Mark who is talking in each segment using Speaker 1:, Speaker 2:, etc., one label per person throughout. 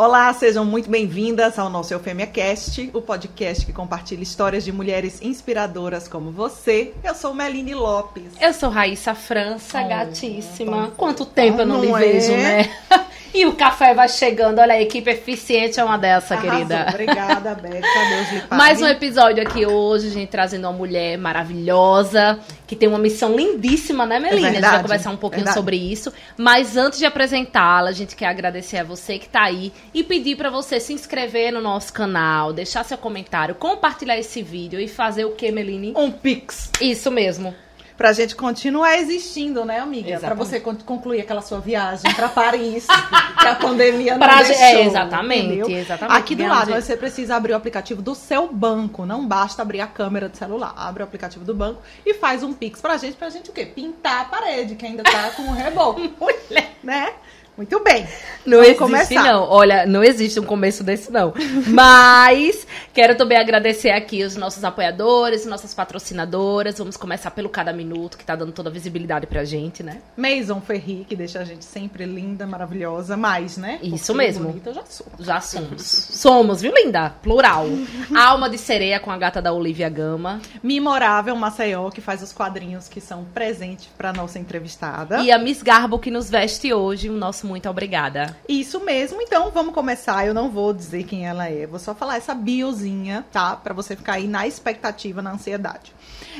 Speaker 1: Olá, sejam muito bem-vindas ao nosso Eufêmia Cast, o podcast que compartilha histórias de mulheres inspiradoras como você. Eu sou Meline Lopes.
Speaker 2: Eu sou Raíssa França,
Speaker 1: Oh,
Speaker 2: gatíssima. Quanto tempo eu não,
Speaker 1: não
Speaker 2: lhe
Speaker 1: é?
Speaker 2: vejo, né? e o café vai chegando. Olha, a equipe eficiente é uma dessa,
Speaker 1: Arrasou.
Speaker 2: querida.
Speaker 1: Obrigada, Beca. Deus lhe pague.
Speaker 2: Mais um episódio aqui hoje, gente, trazendo uma mulher maravilhosa, que tem uma missão lindíssima, né, Melina? a gente vai
Speaker 1: verdade,
Speaker 2: conversar um pouquinho
Speaker 1: verdade.
Speaker 2: sobre isso. Mas antes de apresentá-la, a gente quer agradecer a você que tá aí e pedir pra você se inscrever no nosso canal, deixar seu comentário, compartilhar esse vídeo e fazer o que, Meline?
Speaker 1: Um pix
Speaker 2: Isso mesmo.
Speaker 1: Pra gente continuar existindo, né, amiga? Pra
Speaker 2: Exatamente.
Speaker 1: você con- concluir aquela sua viagem pra Paris, que a pandemia não
Speaker 2: Pra-
Speaker 1: deixou.
Speaker 2: é, exatamente,
Speaker 1: entendeu?
Speaker 2: exatamente.
Speaker 1: Aqui do lado, você precisa abrir o aplicativo do seu banco. Não basta abrir a câmera do celular. Abre o aplicativo do banco e faz um pix pra gente. Pra gente o quê? Pintar a parede, que ainda tá com o reboco. né? Muito bem.
Speaker 2: Não
Speaker 1: Vamos
Speaker 2: existe,
Speaker 1: começar.
Speaker 2: não. Olha, não existe um começo desse, não. Mas quero também agradecer aqui os nossos apoiadores, nossas patrocinadoras. Vamos começar pelo Cada Minuto, que tá dando toda a visibilidade pra gente, né?
Speaker 1: Maison Ferri, que deixa a gente sempre linda, maravilhosa. Mais, né?
Speaker 2: Isso
Speaker 1: Porque
Speaker 2: mesmo.
Speaker 1: Bonita eu já sou.
Speaker 2: Já somos. Somos, viu, linda? Plural. Alma de Sereia com a gata da Olivia Gama.
Speaker 1: Memorável Maceió, que faz os quadrinhos que são presentes pra nossa entrevistada.
Speaker 2: E a Miss Garbo que nos veste hoje. O nosso muito obrigada.
Speaker 1: Isso mesmo, então vamos começar. Eu não vou dizer quem ela é, vou só falar essa biozinha, tá? Pra você ficar aí na expectativa, na ansiedade.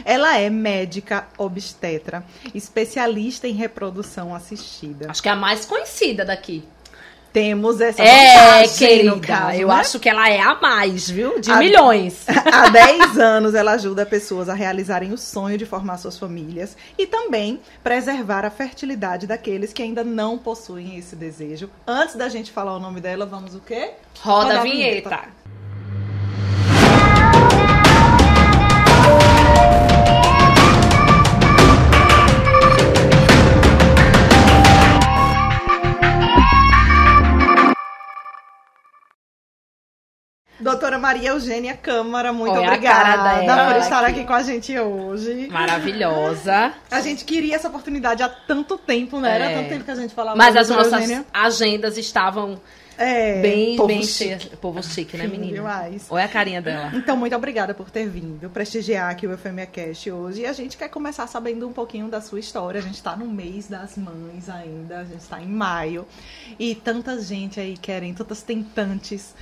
Speaker 1: Ela é médica obstetra, especialista em reprodução assistida.
Speaker 2: Acho que é a mais conhecida daqui.
Speaker 1: Temos essa
Speaker 2: É, querida.
Speaker 1: caso,
Speaker 2: eu
Speaker 1: né?
Speaker 2: acho que ela é a mais, viu? De
Speaker 1: A-
Speaker 2: milhões.
Speaker 1: Há 10 anos ela ajuda pessoas a realizarem o sonho de formar suas famílias e também preservar a fertilidade daqueles que ainda não possuem esse desejo. Antes da gente falar o nome dela, vamos o quê?
Speaker 2: Roda,
Speaker 1: Roda
Speaker 2: a
Speaker 1: a
Speaker 2: vinheta.
Speaker 1: Doutora Maria Eugênia Câmara, muito
Speaker 2: Olha
Speaker 1: obrigada por estar
Speaker 2: aqui.
Speaker 1: aqui com a gente hoje.
Speaker 2: Maravilhosa.
Speaker 1: A gente queria essa oportunidade há tanto tempo, né? Era
Speaker 2: É.
Speaker 1: tanto tempo que a gente falava
Speaker 2: Mas as nossas
Speaker 1: Eugênia.
Speaker 2: agendas estavam
Speaker 1: É,
Speaker 2: bem,
Speaker 1: povo
Speaker 2: bem
Speaker 1: chique.
Speaker 2: Povo chique, né, menina?
Speaker 1: Demais.
Speaker 2: Olha a carinha dela.
Speaker 1: Então, muito obrigada por ter vindo prestigiar aqui o Eufemia Cast hoje. E a gente quer começar sabendo um pouquinho da sua história. A gente tá no mês das mães ainda, a gente tá em maio. E tanta gente aí querendo, tantas tentantes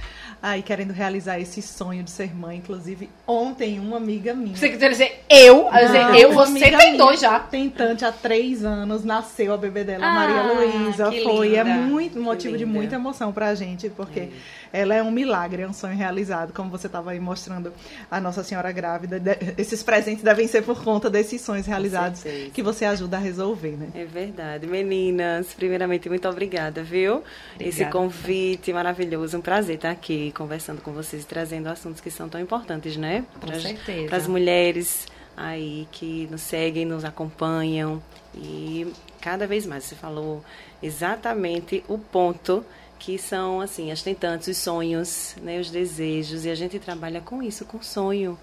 Speaker 1: aí querendo realizar esse sonho de ser mãe. Inclusive, ontem uma amiga minha.
Speaker 2: Você quer dizer eu? Dizer, eu, você tem dois já.
Speaker 1: Tentante há três anos, nasceu a bebê dela,
Speaker 2: Ah,
Speaker 1: Maria Luísa. Foi, é
Speaker 2: linda.
Speaker 1: muito motivo de muita emoção pra gente, porque ela é um milagre, é um sonho realizado, como você estava aí mostrando a Nossa Senhora grávida. De- Esses presentes devem ser por conta desses sonhos realizados que você ajuda a resolver, né?
Speaker 3: É verdade. Meninas, primeiramente, muito obrigada, viu? Esse
Speaker 2: Obrigada.
Speaker 3: convite maravilhoso. Um prazer estar aqui conversando com vocês e trazendo assuntos que são tão importantes, né?
Speaker 2: Com certeza.
Speaker 3: Para as mulheres aí que nos seguem, nos acompanham. E cada vez mais, você falou exatamente o ponto que são, assim, as tentantes, os sonhos, né? Os desejos. E a gente trabalha com isso, com sonho.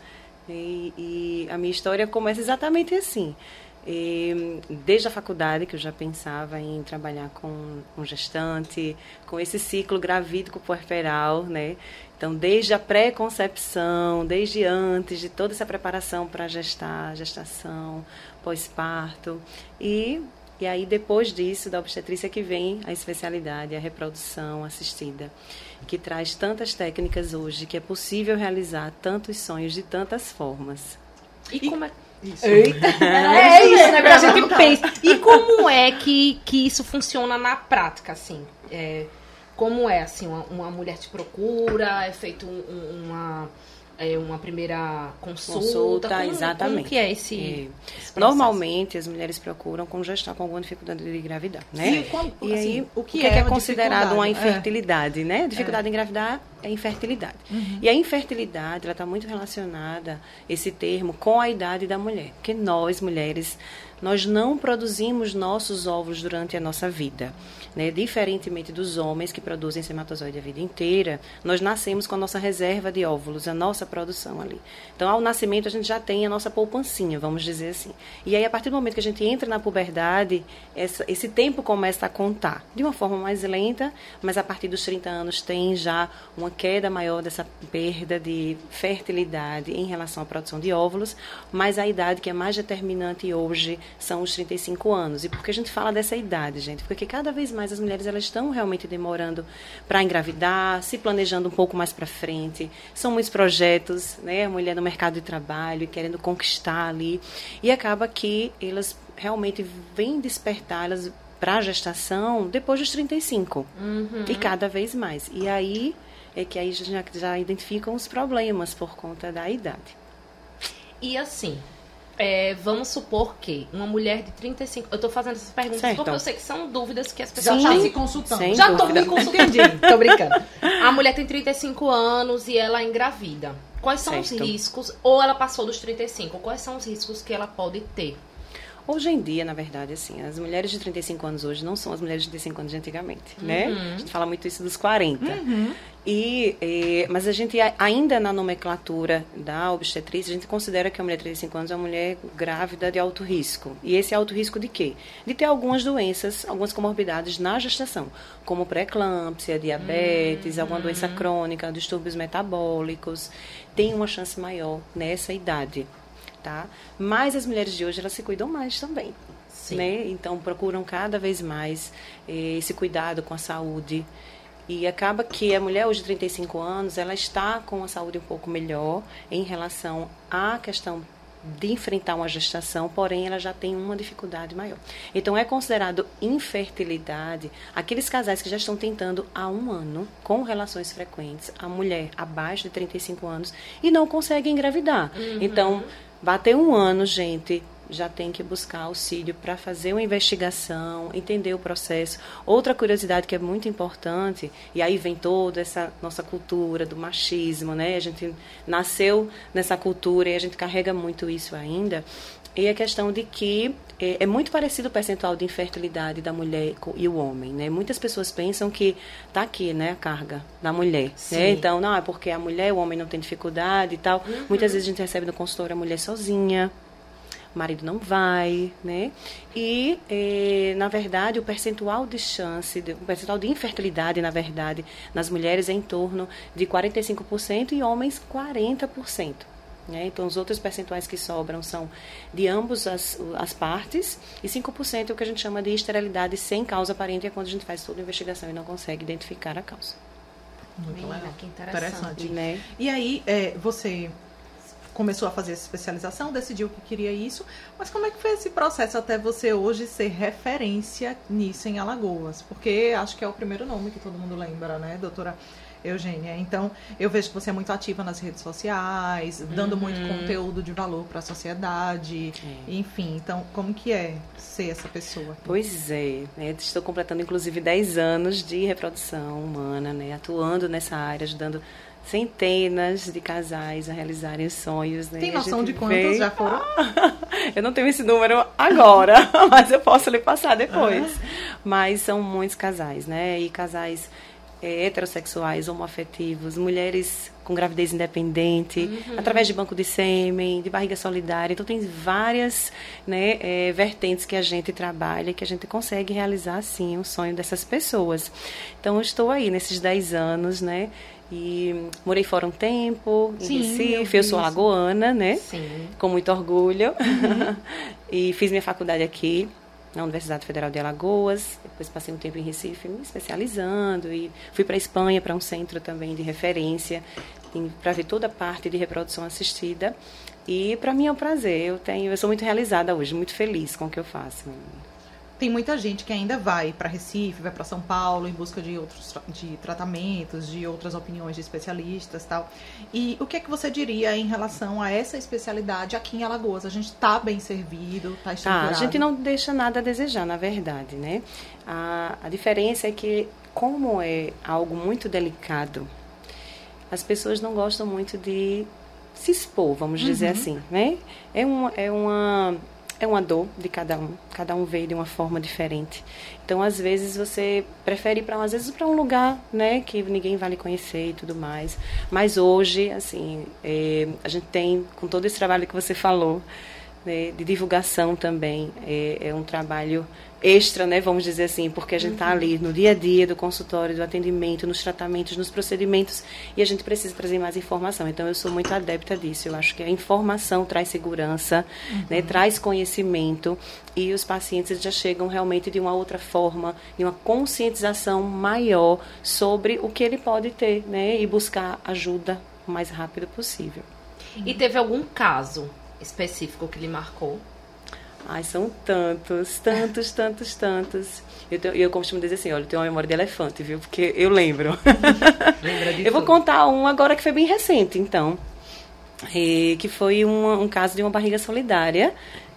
Speaker 3: E, e a minha história começa exatamente assim. E, desde a faculdade, que eu já pensava em trabalhar com, com gestante, com esse ciclo gravídico puerperal, né? Então, desde a pré-concepção, desde antes de toda essa preparação para gestar, gestação, pós-parto. E, e aí, depois disso, da obstetrícia que vem a especialidade, a reprodução assistida, que traz tantas técnicas hoje que é possível realizar tantos sonhos de tantas formas.
Speaker 2: E como é...
Speaker 1: Isso.
Speaker 2: Eita! É isso, né? Que a gente pensa. E como é que, que isso funciona na prática, assim? É, como é, assim, uma, uma mulher te procura, é feito um- um- uma, é, uma primeira consulta?
Speaker 3: Consulta,
Speaker 2: como,
Speaker 3: exatamente.
Speaker 2: Como que é esse,
Speaker 3: É.
Speaker 2: esse?
Speaker 3: Normalmente, as mulheres procuram quando já está com alguma dificuldade de engravidar, né?
Speaker 1: E quando-
Speaker 3: E
Speaker 1: assim,
Speaker 3: aí,
Speaker 1: o
Speaker 3: o
Speaker 1: que
Speaker 3: que,
Speaker 1: é
Speaker 3: é,
Speaker 1: uma
Speaker 3: considerado uma?
Speaker 1: É.
Speaker 3: infertilidade, né? Dificuldade em engravidar é infertilidade. Uhum. E a infertilidade, ela está muito relacionada, esse termo, com a idade da mulher. Porque nós, mulheres, nós não produzimos nossos óvulos durante a nossa vida. Né? Diferentemente dos homens que produzem espermatozoide a vida inteira, nós nascemos com a nossa reserva de óvulos, a nossa produção ali. Então, ao nascimento, a gente já tem a nossa poupancinha, vamos dizer assim. E aí, a partir do momento que a gente entra na puberdade, essa, esse tempo começa a contar. De uma forma mais lenta, mas a partir dos 30 anos tem já uma queda maior dessa perda de fertilidade em relação à produção de óvulos, mas a idade que é mais determinante hoje são os 35 anos. E por que a gente fala dessa idade, gente? Porque cada vez mais as mulheres elas estão realmente demorando para engravidar, se planejando um pouco mais para frente. São muitos projetos, né? A mulher no mercado de trabalho, querendo conquistar ali. E acaba que elas realmente vêm despertar, elas para a gestação depois dos 35. Uhum. E cada vez mais. E aí é que aí já, já identificam os problemas por conta da idade.
Speaker 2: E assim, é, vamos supor que uma mulher de 35. Eu tô fazendo essas perguntas certo. porque eu sei que são dúvidas que as pessoas
Speaker 1: já estão se consultando.
Speaker 2: Sem já estou me consultando. Tô brincando. A mulher tem 35 anos e ela engravida. Quais são certo. os riscos? Ou ela passou dos 35, quais são os riscos que ela pode ter?
Speaker 3: Hoje em dia, na verdade, assim, as mulheres de 35 anos hoje não são as mulheres de 35 anos de antigamente, né? uhum. né? A gente fala muito isso dos 40. Uhum. E, e, mas a gente ainda na nomenclatura da obstetrícia, a gente considera que a mulher de 35 anos é uma mulher grávida de alto risco. E esse alto risco de quê? De ter algumas doenças, algumas comorbidades na gestação, como pré-eclâmpsia, diabetes, uhum. alguma doença crônica, distúrbios metabólicos. Tem uma chance maior nessa idade tá? Mas as mulheres de hoje, elas se cuidam mais também. Sim. Né? Então, procuram cada vez mais eh, esse cuidado com a saúde. E acaba que a mulher hoje de 35 anos, ela está com a saúde um pouco melhor em relação à questão de enfrentar uma gestação, porém ela já tem uma dificuldade maior. Então é considerado infertilidade aqueles casais que já estão tentando há um ano com relações frequentes, a mulher abaixo de 35 anos e não consegue engravidar. Uhum. Então Bater um ano, gente, já tem que buscar auxílio para fazer uma investigação, entender o processo. Outra curiosidade que é muito importante, e aí vem toda essa nossa cultura do machismo, né? A gente nasceu nessa cultura e a gente carrega muito isso ainda. E a questão de que é, é, muito parecido o percentual de infertilidade da mulher e o homem, né? Muitas pessoas pensam que tá aqui, né, a carga da mulher, né? Então, não, é porque a mulher, o homem não tem dificuldade e tal. Uhum. Muitas vezes a gente recebe no consultório a mulher sozinha, o marido não vai, né? E, eh, na verdade, o percentual de chance, o percentual de infertilidade, na verdade, nas mulheres é em torno de 45% e homens 40%. Né? Então, os outros percentuais que sobram são de ambas as, as partes, e 5% é o que a gente chama de esterilidade sem causa aparente, é quando a gente faz toda a investigação e não consegue identificar a causa.
Speaker 1: Muito legal. Que interessante. interessante. Né? E aí, é, você começou a fazer essa especialização, decidiu que queria isso, mas como é que foi esse processo até você hoje ser referência nisso em Alagoas? Porque acho que é o primeiro nome que todo mundo lembra, né, doutora? Eugênia. Então, eu vejo que você é muito ativa nas redes sociais, uhum. dando muito uhum. conteúdo de valor para a sociedade, é. enfim. Então, como que é ser essa pessoa?
Speaker 3: Pois é, né? estou completando inclusive 10 anos de reprodução humana, né? atuando nessa área, ajudando centenas de casais a realizarem os sonhos. Né?
Speaker 1: Tem noção de quantos vê... já foram?
Speaker 3: eu não tenho esse número agora, mas eu posso lhe passar depois. Mas são muitos casais, né? E casais é, heterossexuais, homoafetivos, mulheres com gravidez independente, uhum. através de banco de sêmen, de barriga solidária. Então, tem várias né, é, vertentes que a gente trabalha, que a gente consegue realizar, sim, o sonho dessas pessoas. Então, eu estou aí nesses 10 anos, né? E morei fora um tempo, em Sim, Recife, eu, eu sou alagoana, né? Sim. Com muito orgulho. Uhum. e fiz minha faculdade aqui na Universidade Federal de Alagoas. Depois passei um tempo em Recife me especializando e fui para a Espanha para um centro também de referência para ver toda a parte de reprodução assistida. E para mim é um prazer. Eu tenho, eu sou muito realizada hoje, muito feliz com o que eu faço
Speaker 1: tem muita gente que ainda vai para Recife, vai para São Paulo em busca de outros de tratamentos, de outras opiniões de especialistas, tal. E o que é que você diria em relação a essa especialidade aqui em Alagoas? A gente está bem servido, está estruturado?
Speaker 3: Tá, a gente não deixa nada a desejar, na verdade, né? A, a diferença é que como é algo muito delicado as pessoas não gostam muito de se expor, vamos uhum. dizer assim, né? É uma, é uma é uma dor de cada um, cada um vê de uma forma diferente. Então, às vezes você prefere ir para às vezes para um lugar, né, que ninguém vai lhe conhecer e tudo mais. Mas hoje, assim, é, a gente tem com todo esse trabalho que você falou, né, de divulgação também, é, é um trabalho extra, né, vamos dizer assim, porque a gente está ali no dia a dia do consultório, do atendimento, nos tratamentos, nos procedimentos, e a gente precisa trazer mais informação. Então, eu sou muito adepta disso. Eu acho que a informação traz segurança, uhum. né, traz conhecimento, e os pacientes já chegam realmente de uma outra forma, de uma conscientização maior sobre o que ele pode ter, né, e buscar ajuda o mais rápido possível.
Speaker 2: E teve algum caso específico que lhe marcou?
Speaker 3: Ai, são tantos, tantos, tantos, tantos. Eu, tenho, eu costumo dizer assim, olha, eu tenho uma memória de elefante, viu? Porque eu lembro. Lembra de Eu vou contar um agora que foi bem recente, então. E, que foi um, um caso de uma barriga solidária.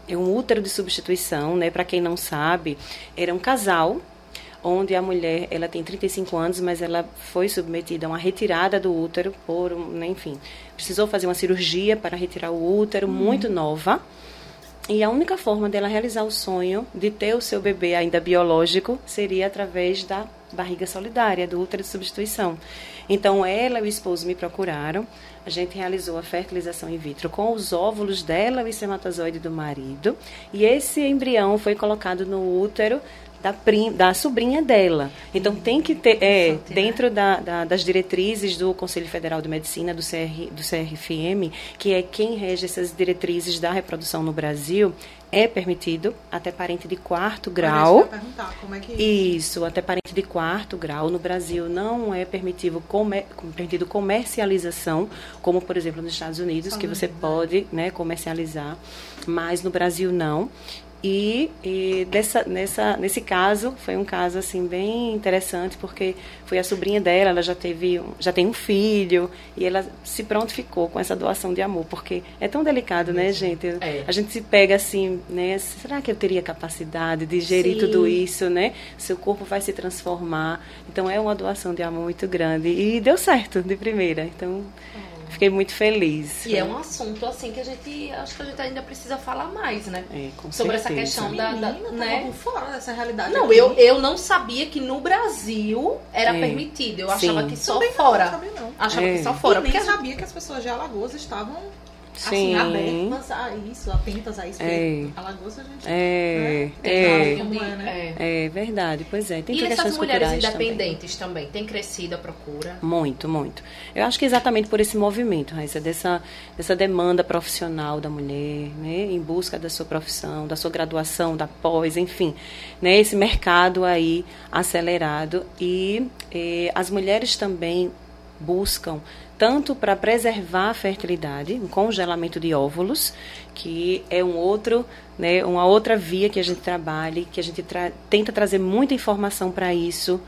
Speaker 3: É um útero de substituição, né? Para quem não sabe, era um casal onde a mulher ela tem 35 anos, mas ela foi submetida a uma retirada do útero por, né, enfim, precisou fazer uma cirurgia para retirar o útero uhum. muito nova. E a única forma dela realizar o sonho de ter o seu bebê ainda biológico seria através da barriga solidária, do útero de substituição. Então ela e o esposo me procuraram, a gente realizou a fertilização in vitro com os óvulos dela e o espermatozoide do marido, e esse embrião foi colocado no útero da, prim, da sobrinha dela. Então tem que ter, é, né? dentro da, da, das diretrizes do Conselho Federal de Medicina, do, CR, do CRFM, que é quem rege essas diretrizes da reprodução no Brasil, é permitido até parente de quarto grau.
Speaker 1: Como é que...
Speaker 3: Isso, até parente de quarto grau. No Brasil não é permitido, comer, permitido comercialização, como por exemplo nos Estados Unidos, Só que você pode né, comercializar, mas no Brasil não. E, e dessa, nessa, nesse caso, foi um caso assim bem interessante, porque foi a sobrinha dela, ela já teve, já tem um filho, e ela se prontificou com essa doação de amor, porque é tão delicado, né, gente? É. A gente se pega assim, né? Será que eu teria capacidade de gerir Sim. tudo isso, né? Seu corpo vai se transformar. Então é uma doação de amor muito grande. E deu certo de primeira. Então. É. Fiquei muito feliz.
Speaker 2: E é um assunto assim que a gente acho que a gente ainda precisa falar mais, né?
Speaker 3: É,
Speaker 2: Sobre
Speaker 3: certeza.
Speaker 2: essa questão da, da
Speaker 1: Menina,
Speaker 2: né?
Speaker 1: por fora dessa realidade.
Speaker 2: Não, eu, eu não sabia que no Brasil era é. permitido. Eu achava Sim. que só
Speaker 1: Também
Speaker 2: fora.
Speaker 1: Não, sabia não.
Speaker 2: Achava é. que só fora.
Speaker 1: E nem porque sabia que as pessoas de Alagoas estavam assim, abertas a isso, atentas a isso. É. Alagoas a gente.
Speaker 3: É,
Speaker 1: né? é,
Speaker 3: é, né? é, verdade, pois é. Tem
Speaker 2: e essas mulheres independentes
Speaker 3: também.
Speaker 2: também, tem crescido a procura?
Speaker 3: Muito, muito. Eu acho que exatamente por esse movimento, Raíssa, dessa, dessa demanda profissional da mulher, né, em busca da sua profissão, da sua graduação, da pós, enfim, né, esse mercado aí acelerado e eh, as mulheres também buscam tanto para preservar a fertilidade, um congelamento de óvulos, que é um outro, né, uma outra via que a gente trabalha, que a gente tra tenta trazer muita informação para isso,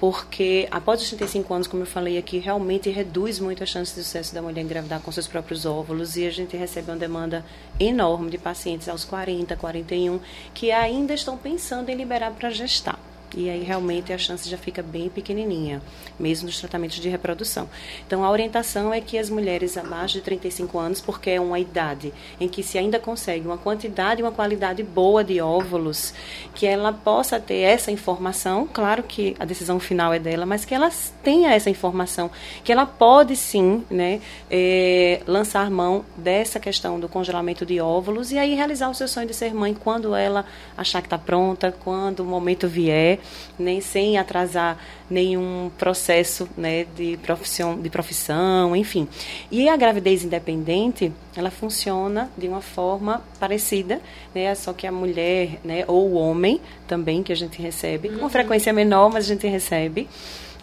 Speaker 3: porque após os 35 anos, como eu falei aqui, realmente reduz muito a chance de sucesso da mulher engravidar com seus próprios óvulos e a gente recebe uma demanda enorme de pacientes aos 40, 41 que ainda estão pensando em liberar para gestar e aí realmente a chance já fica bem pequenininha, mesmo nos tratamentos de reprodução. Então a orientação é que as mulheres abaixo de 35 anos, porque é uma idade em que se ainda consegue uma quantidade e uma qualidade boa de óvulos, que ela possa ter essa informação, claro que a decisão final é dela, mas que ela tenha essa informação, que ela pode sim, né, é, lançar mão dessa questão do congelamento de óvulos e aí realizar o seu sonho de ser mãe quando ela achar que está pronta, quando o momento vier nem sem atrasar nenhum processo né, de, profissão, de profissão, enfim. E a gravidez independente, ela funciona de uma forma parecida, né, só que a mulher né, ou o homem também, que a gente recebe, com uhum. frequência menor, mas a gente recebe,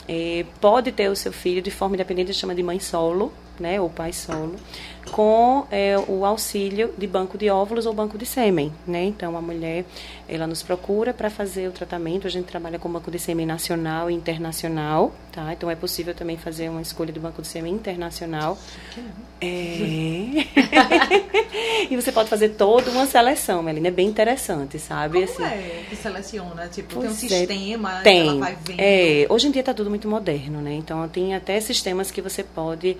Speaker 3: é, pode ter o seu filho de forma independente, chama de mãe solo, né, ou pai solo, com é, o auxílio de banco de óvulos ou banco de sêmen, né? Então a mulher ela nos procura para fazer o tratamento. A gente trabalha com banco de sêmen nacional e internacional, tá? Então é possível também fazer uma escolha do banco do sêmen internacional. É. e você pode fazer toda uma seleção, Melina, é bem interessante, sabe?
Speaker 1: Como
Speaker 3: assim,
Speaker 1: é que seleciona? Tipo, tem um
Speaker 3: é,
Speaker 1: sistema,
Speaker 3: tem.
Speaker 1: ela vai vendo.
Speaker 3: É, hoje em dia está tudo muito moderno, né? Então tem até sistemas que você pode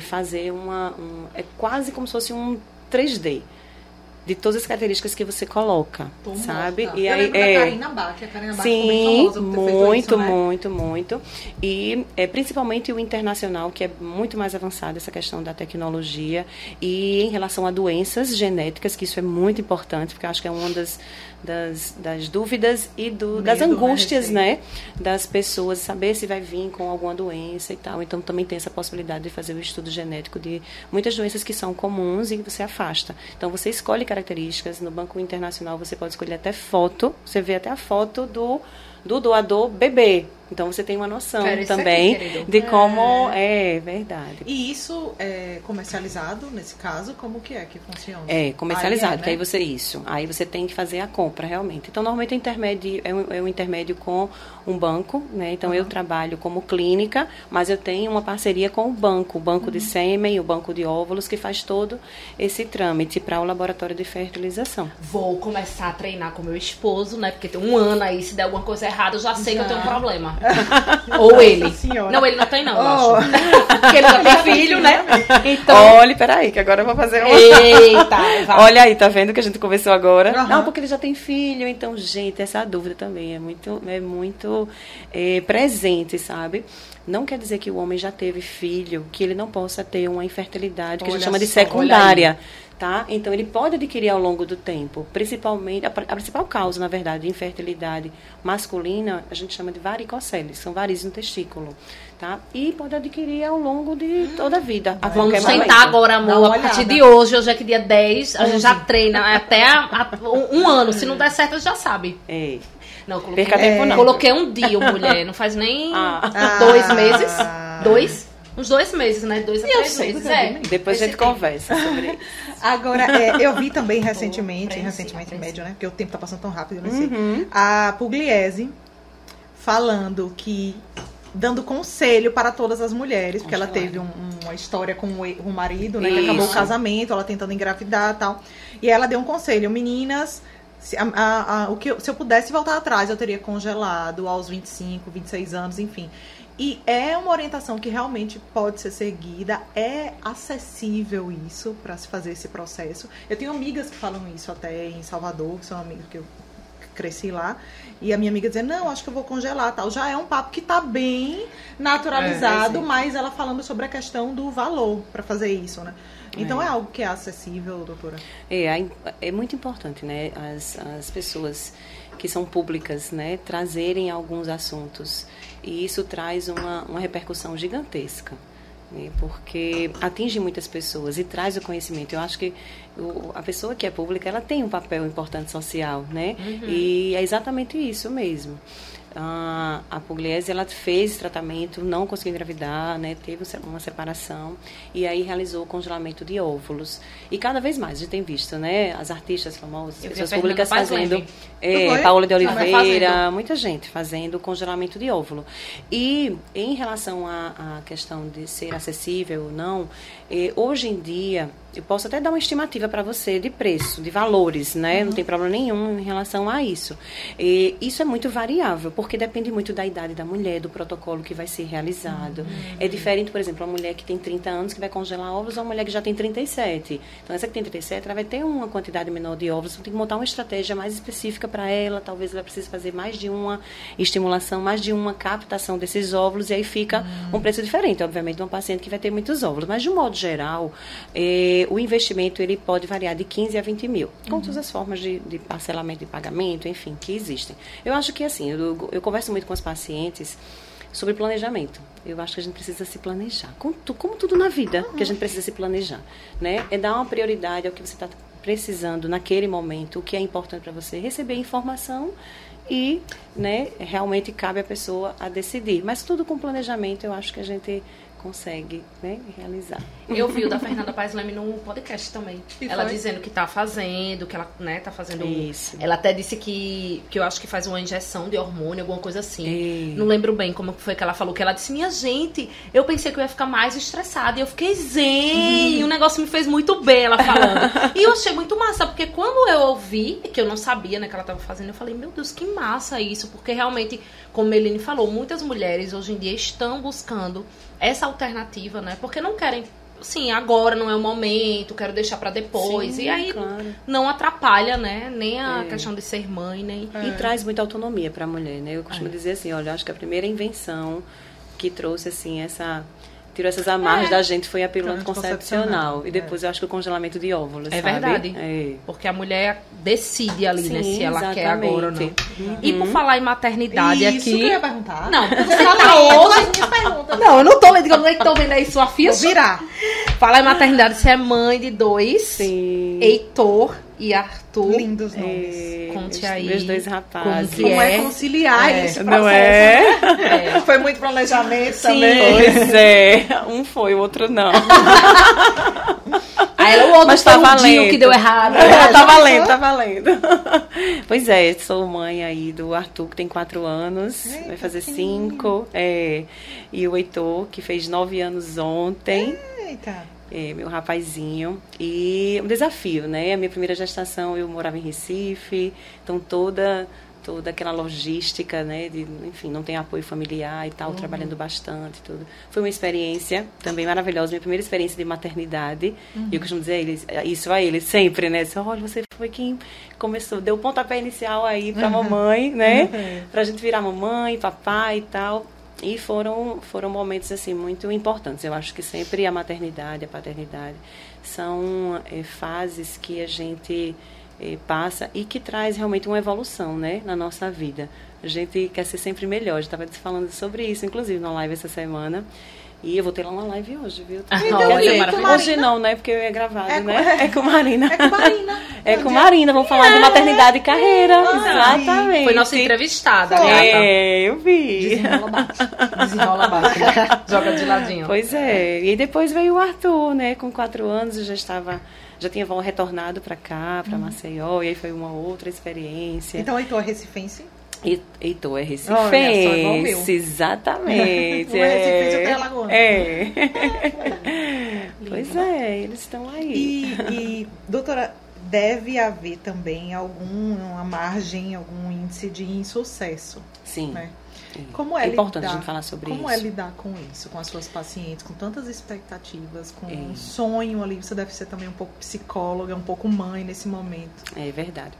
Speaker 3: fazer uma. Um, é quase como se fosse um 3D de todas as características que você coloca,
Speaker 1: Tô
Speaker 3: sabe?
Speaker 1: morta.
Speaker 3: E
Speaker 1: eu
Speaker 3: aí é
Speaker 1: Karina Bach, a Karina Bach
Speaker 3: Sim, muito,
Speaker 1: isso, né?
Speaker 3: muito, muito. E é, principalmente o internacional, que é muito mais avançado essa questão da tecnologia. E em relação a doenças genéticas, que isso é muito importante, porque eu acho que é uma das, das, das dúvidas e do, das
Speaker 1: Medo, né,
Speaker 3: angústias, né? Das pessoas, saber se vai vir com alguma doença e tal. Então também tem essa possibilidade de fazer o estudo genético de muitas doenças que são comuns e que você afasta. Então você escolhe características. No Banco Internacional você pode escolher até foto. Você vê até a foto do, do doador bebê. Então você tem uma noção
Speaker 2: aqui,
Speaker 3: também
Speaker 2: querido.
Speaker 3: de como é verdade.
Speaker 1: E isso é comercializado, nesse caso, como que é que funciona?
Speaker 3: É, comercializado,
Speaker 1: Aí é,
Speaker 3: que aí
Speaker 1: né?
Speaker 3: você isso. Aí você tem que fazer a compra realmente. Então, normalmente o intermédio é um, é um intermédio com um banco, né? Então eu trabalho como clínica, mas eu tenho uma parceria com o banco, o banco
Speaker 1: Uhum.
Speaker 3: de sêmen, o banco de óvulos, que faz todo esse trâmite para o laboratório de fertilização.
Speaker 2: Vou começar a treinar com meu esposo, né? Porque tem um ano aí, se der alguma coisa errada, eu já sei que eu tenho um
Speaker 1: Já.
Speaker 2: problema. Ou ele.
Speaker 1: Senhora.
Speaker 2: Não, ele não tem, não,
Speaker 1: Oh.
Speaker 2: acho. Porque ele já tem filho, né? Então.
Speaker 3: Olhe, peraí, que agora eu vou fazer uma.
Speaker 2: Eita, vai.
Speaker 3: Olha aí, tá vendo que a gente conversou agora?
Speaker 1: Aham.
Speaker 3: Não, porque ele já tem filho, então, gente, essa dúvida também é muito, é muito é, presente, sabe? Não quer dizer que o homem já teve filho, que ele não possa ter uma infertilidade, que a
Speaker 1: Olha
Speaker 3: gente chama de
Speaker 1: só, olha
Speaker 3: secundária. Tá? Então, ele pode adquirir ao longo do tempo, principalmente, a, a principal causa, na verdade, de infertilidade masculina, a gente chama de varicocele, são varizes no testículo, tá? E pode adquirir ao longo de toda a vida, a
Speaker 2: Vamos sentar
Speaker 3: momento.
Speaker 2: agora, amor. A partir de hoje, hoje é que dia 10, a gente já treina até a- a- um, um ano. Se não der certo, já sabe.
Speaker 3: É.
Speaker 2: Não, coloquei,
Speaker 3: Perca tempo, não.
Speaker 2: coloquei um dia, mulher. Não faz nem
Speaker 3: Ah.
Speaker 2: dois
Speaker 1: Ah.
Speaker 2: meses. Dois? Uns dois meses, né? Dois a
Speaker 1: Eu
Speaker 2: três
Speaker 1: sei,
Speaker 2: meses.
Speaker 1: eu
Speaker 2: É.
Speaker 3: Depois a gente
Speaker 2: tempo.
Speaker 3: conversa sobre isso.
Speaker 1: Agora, é, eu vi também recentemente,
Speaker 2: apreensiva,
Speaker 1: recentemente
Speaker 2: apreensiva.
Speaker 1: médio, né? Porque o tempo tá passando tão rápido, eu não sei.
Speaker 3: Uhum.
Speaker 1: A Pugliese falando que dando conselho para todas as mulheres, porque ela teve um- uma história com o, o marido, né? Que acabou o casamento, ela tentando engravidar e tal. E ela deu um conselho, meninas, se, a- a- a- o que eu, se eu pudesse voltar atrás, eu teria congelado aos 25, 26 anos, enfim. E é uma orientação que realmente pode ser seguida, é acessível isso para se fazer esse processo. Eu tenho amigas que falam isso até em Salvador, que são amigas que eu cresci lá, e a minha amiga dizendo, não, acho que eu vou congelar, tal. Já é um papo que tá bem naturalizado,
Speaker 3: É, é,
Speaker 1: mas ela falando sobre a questão do valor para fazer isso, né? Então é.
Speaker 3: É.
Speaker 1: algo que é acessível, doutora.
Speaker 3: É, é muito importante, né, as, as pessoas que são públicas, né, trazerem alguns assuntos. E isso traz uma, uma repercussão gigantesca, né, porque atinge muitas pessoas e traz o conhecimento. Eu acho que a pessoa que é pública, ela tem um papel importante social, né, e é exatamente isso mesmo. A, a Pugliese, ela fez tratamento, não conseguiu engravidar, né, teve uma separação e aí realizou o congelamento de óvulos. E cada vez mais a gente tem visto, né, as artistas famosas,
Speaker 2: Eu
Speaker 3: pessoas públicas fazendo, é? Paola de Oliveira, muita gente fazendo o congelamento de óvulo. E em relação à, à questão de ser acessível ou não, hoje em dia, eu posso até dar uma estimativa para você de preço, de valores, né? Não tem problema nenhum em relação a isso. E isso é muito variável, porque depende muito da idade da mulher, do protocolo que vai ser realizado. É diferente, por exemplo, uma mulher que tem 30 anos que vai congelar óvulos ou uma mulher que já tem 37. Então, essa que tem 37, ela vai ter uma quantidade menor de óvulos, então tem que montar uma estratégia mais específica para ela, talvez ela precise fazer mais de uma estimulação, mais de uma captação desses óvulos, e aí fica um preço diferente, obviamente, de uma paciente que vai ter muitos óvulos. Mas, de um modo geral, eh, o investimento ele pode variar de 15 a 20 mil, com todas as formas de, de parcelamento de pagamento, enfim, que existem. Eu acho que, assim, eu, eu converso muito com os pacientes sobre planejamento. Eu acho que a gente precisa se planejar, como, como tudo na vida, que a gente precisa se planejar, né? É dar uma prioridade ao que você está precisando naquele momento, o que é importante para você, receber informação e, né, realmente cabe à pessoa a decidir. Mas tudo com planejamento, eu acho que a gente consegue né, realizar.
Speaker 2: Eu vi o da Fernanda Paes Leme no podcast também.
Speaker 1: E
Speaker 2: ela
Speaker 1: foi?
Speaker 2: dizendo que tá fazendo, que ela, né, tá fazendo.
Speaker 3: Isso.
Speaker 2: Ela até disse que, que eu acho que faz uma injeção de hormônio, alguma coisa assim.
Speaker 3: E-
Speaker 2: Não lembro bem como foi que ela falou. Que ela disse, minha gente, eu pensei que eu ia ficar mais estressada. E eu fiquei zen. E o negócio me fez muito bem, ela falando. e eu achei muito massa, porque quando eu ouvi, que eu não sabia, né, que ela tava fazendo, eu falei, meu Deus, que massa isso. Porque realmente, como a Meline falou, muitas mulheres hoje em dia estão buscando essa alternativa, né? Porque não querem. Sim, agora não é o momento, quero deixar pra depois.
Speaker 3: Sim,
Speaker 2: e aí
Speaker 3: claro.
Speaker 2: não atrapalha, né? Nem a
Speaker 3: É.
Speaker 2: questão de ser mãe, nem.
Speaker 3: E traz muita autonomia para a mulher, né? Eu costumo
Speaker 2: É.
Speaker 3: dizer assim, olha, eu acho que a primeira invenção que trouxe assim essa tirou essas amarras
Speaker 2: É.
Speaker 3: da gente foi a pílula
Speaker 1: Anticoncepcional.
Speaker 3: e
Speaker 1: É.
Speaker 3: depois eu acho que o congelamento de óvulos,
Speaker 2: É
Speaker 3: sabe?
Speaker 2: verdade.
Speaker 3: É.
Speaker 2: Porque a mulher decide ali, né?
Speaker 3: Sim,
Speaker 2: Se ela quer agora ou não.
Speaker 3: exatamente.
Speaker 2: E por falar em maternidade
Speaker 1: Isso
Speaker 2: aqui.
Speaker 1: que eu ia perguntar.
Speaker 2: Não, você
Speaker 1: Tá
Speaker 2: hoje.
Speaker 1: perguntas.
Speaker 2: Não, eu não tô lendo, eu nem tô vendo aí sua
Speaker 1: Vou
Speaker 2: ficha.
Speaker 1: virar.
Speaker 2: Falar em maternidade, você é mãe de dois.
Speaker 3: Sim.
Speaker 2: Heitor e Arthur.
Speaker 1: Lindos nomes.
Speaker 3: É,
Speaker 2: Conte
Speaker 3: meus,
Speaker 2: aí
Speaker 3: meus dois rapazes.
Speaker 1: Como é,
Speaker 2: é?
Speaker 1: conciliar
Speaker 2: É.
Speaker 1: esse processo?
Speaker 3: Não é?
Speaker 2: É.
Speaker 1: Foi muito planejamento
Speaker 2: Sim.
Speaker 1: também.
Speaker 3: Pois é. Um foi, o outro não.
Speaker 2: Aí ela, o outro
Speaker 3: Mas
Speaker 2: foi
Speaker 3: tá valendo.
Speaker 2: que deu errado.
Speaker 3: É, tá valendo, tá valendo. Pois é, sou mãe aí do Arthur, que tem quatro anos,
Speaker 1: Eita,
Speaker 3: vai fazer cinco. É, e o Heitor, que fez nove anos ontem,
Speaker 1: Eita.
Speaker 3: É, meu rapazinho. E um desafio, né? A minha primeira gestação eu morava em Recife, então toda toda aquela logística, né, de, enfim, não tem apoio familiar e tal, trabalhando bastante, tudo. Foi uma experiência também maravilhosa, minha primeira experiência de maternidade. E eu costumo dizer a eles, isso a eles sempre, né, disse, olha, você foi quem começou, deu o pontapé inicial aí pra mamãe, né, pra gente virar mamãe, papai e tal. E foram, foram momentos assim muito importantes. Eu acho que sempre a maternidade, a paternidade são eh, fases que a gente eh, passa e que traz realmente uma evolução, né, na nossa vida. A gente quer ser sempre melhor. Gente estava falando sobre isso, inclusive, na live essa semana. E eu vou ter lá uma live hoje, viu?
Speaker 2: Ah, olha,
Speaker 3: dizer, hoje não, né? Porque eu ia gravado,
Speaker 1: É com-
Speaker 3: né? É com Marina.
Speaker 1: É com Marina.
Speaker 3: É com Marina, vamos falar de maternidade e carreira. Exatamente.
Speaker 2: Foi nossa entrevistada, né?
Speaker 3: É, eu vi.
Speaker 2: Desenrola bate. Desenrola bate. né? Joga de ladinho.
Speaker 3: Pois é. E depois veio o Arthur, né? Com quatro anos eu já estava, já tinha retornado para cá, para Maceió, e aí foi uma outra experiência.
Speaker 1: Então, Heitor Recifense.
Speaker 3: E Heitor é Recifense,
Speaker 1: Olha o
Speaker 3: exatamente.
Speaker 1: É Recifense, outro é Alagoano.
Speaker 3: É. pois é, eles estão aí.
Speaker 1: E, e, doutora, deve haver também alguma margem, algum índice de insucesso,
Speaker 3: Sim.
Speaker 1: né?
Speaker 3: sim.
Speaker 1: Como é,
Speaker 3: é importante
Speaker 1: lidar,
Speaker 3: a gente falar sobre
Speaker 1: como
Speaker 3: isso.
Speaker 1: é lidar com isso, com as suas pacientes, com tantas expectativas, com
Speaker 3: É.
Speaker 1: um sonho ali, você deve ser também um pouco psicóloga, um pouco mãe nesse momento.
Speaker 3: É verdade.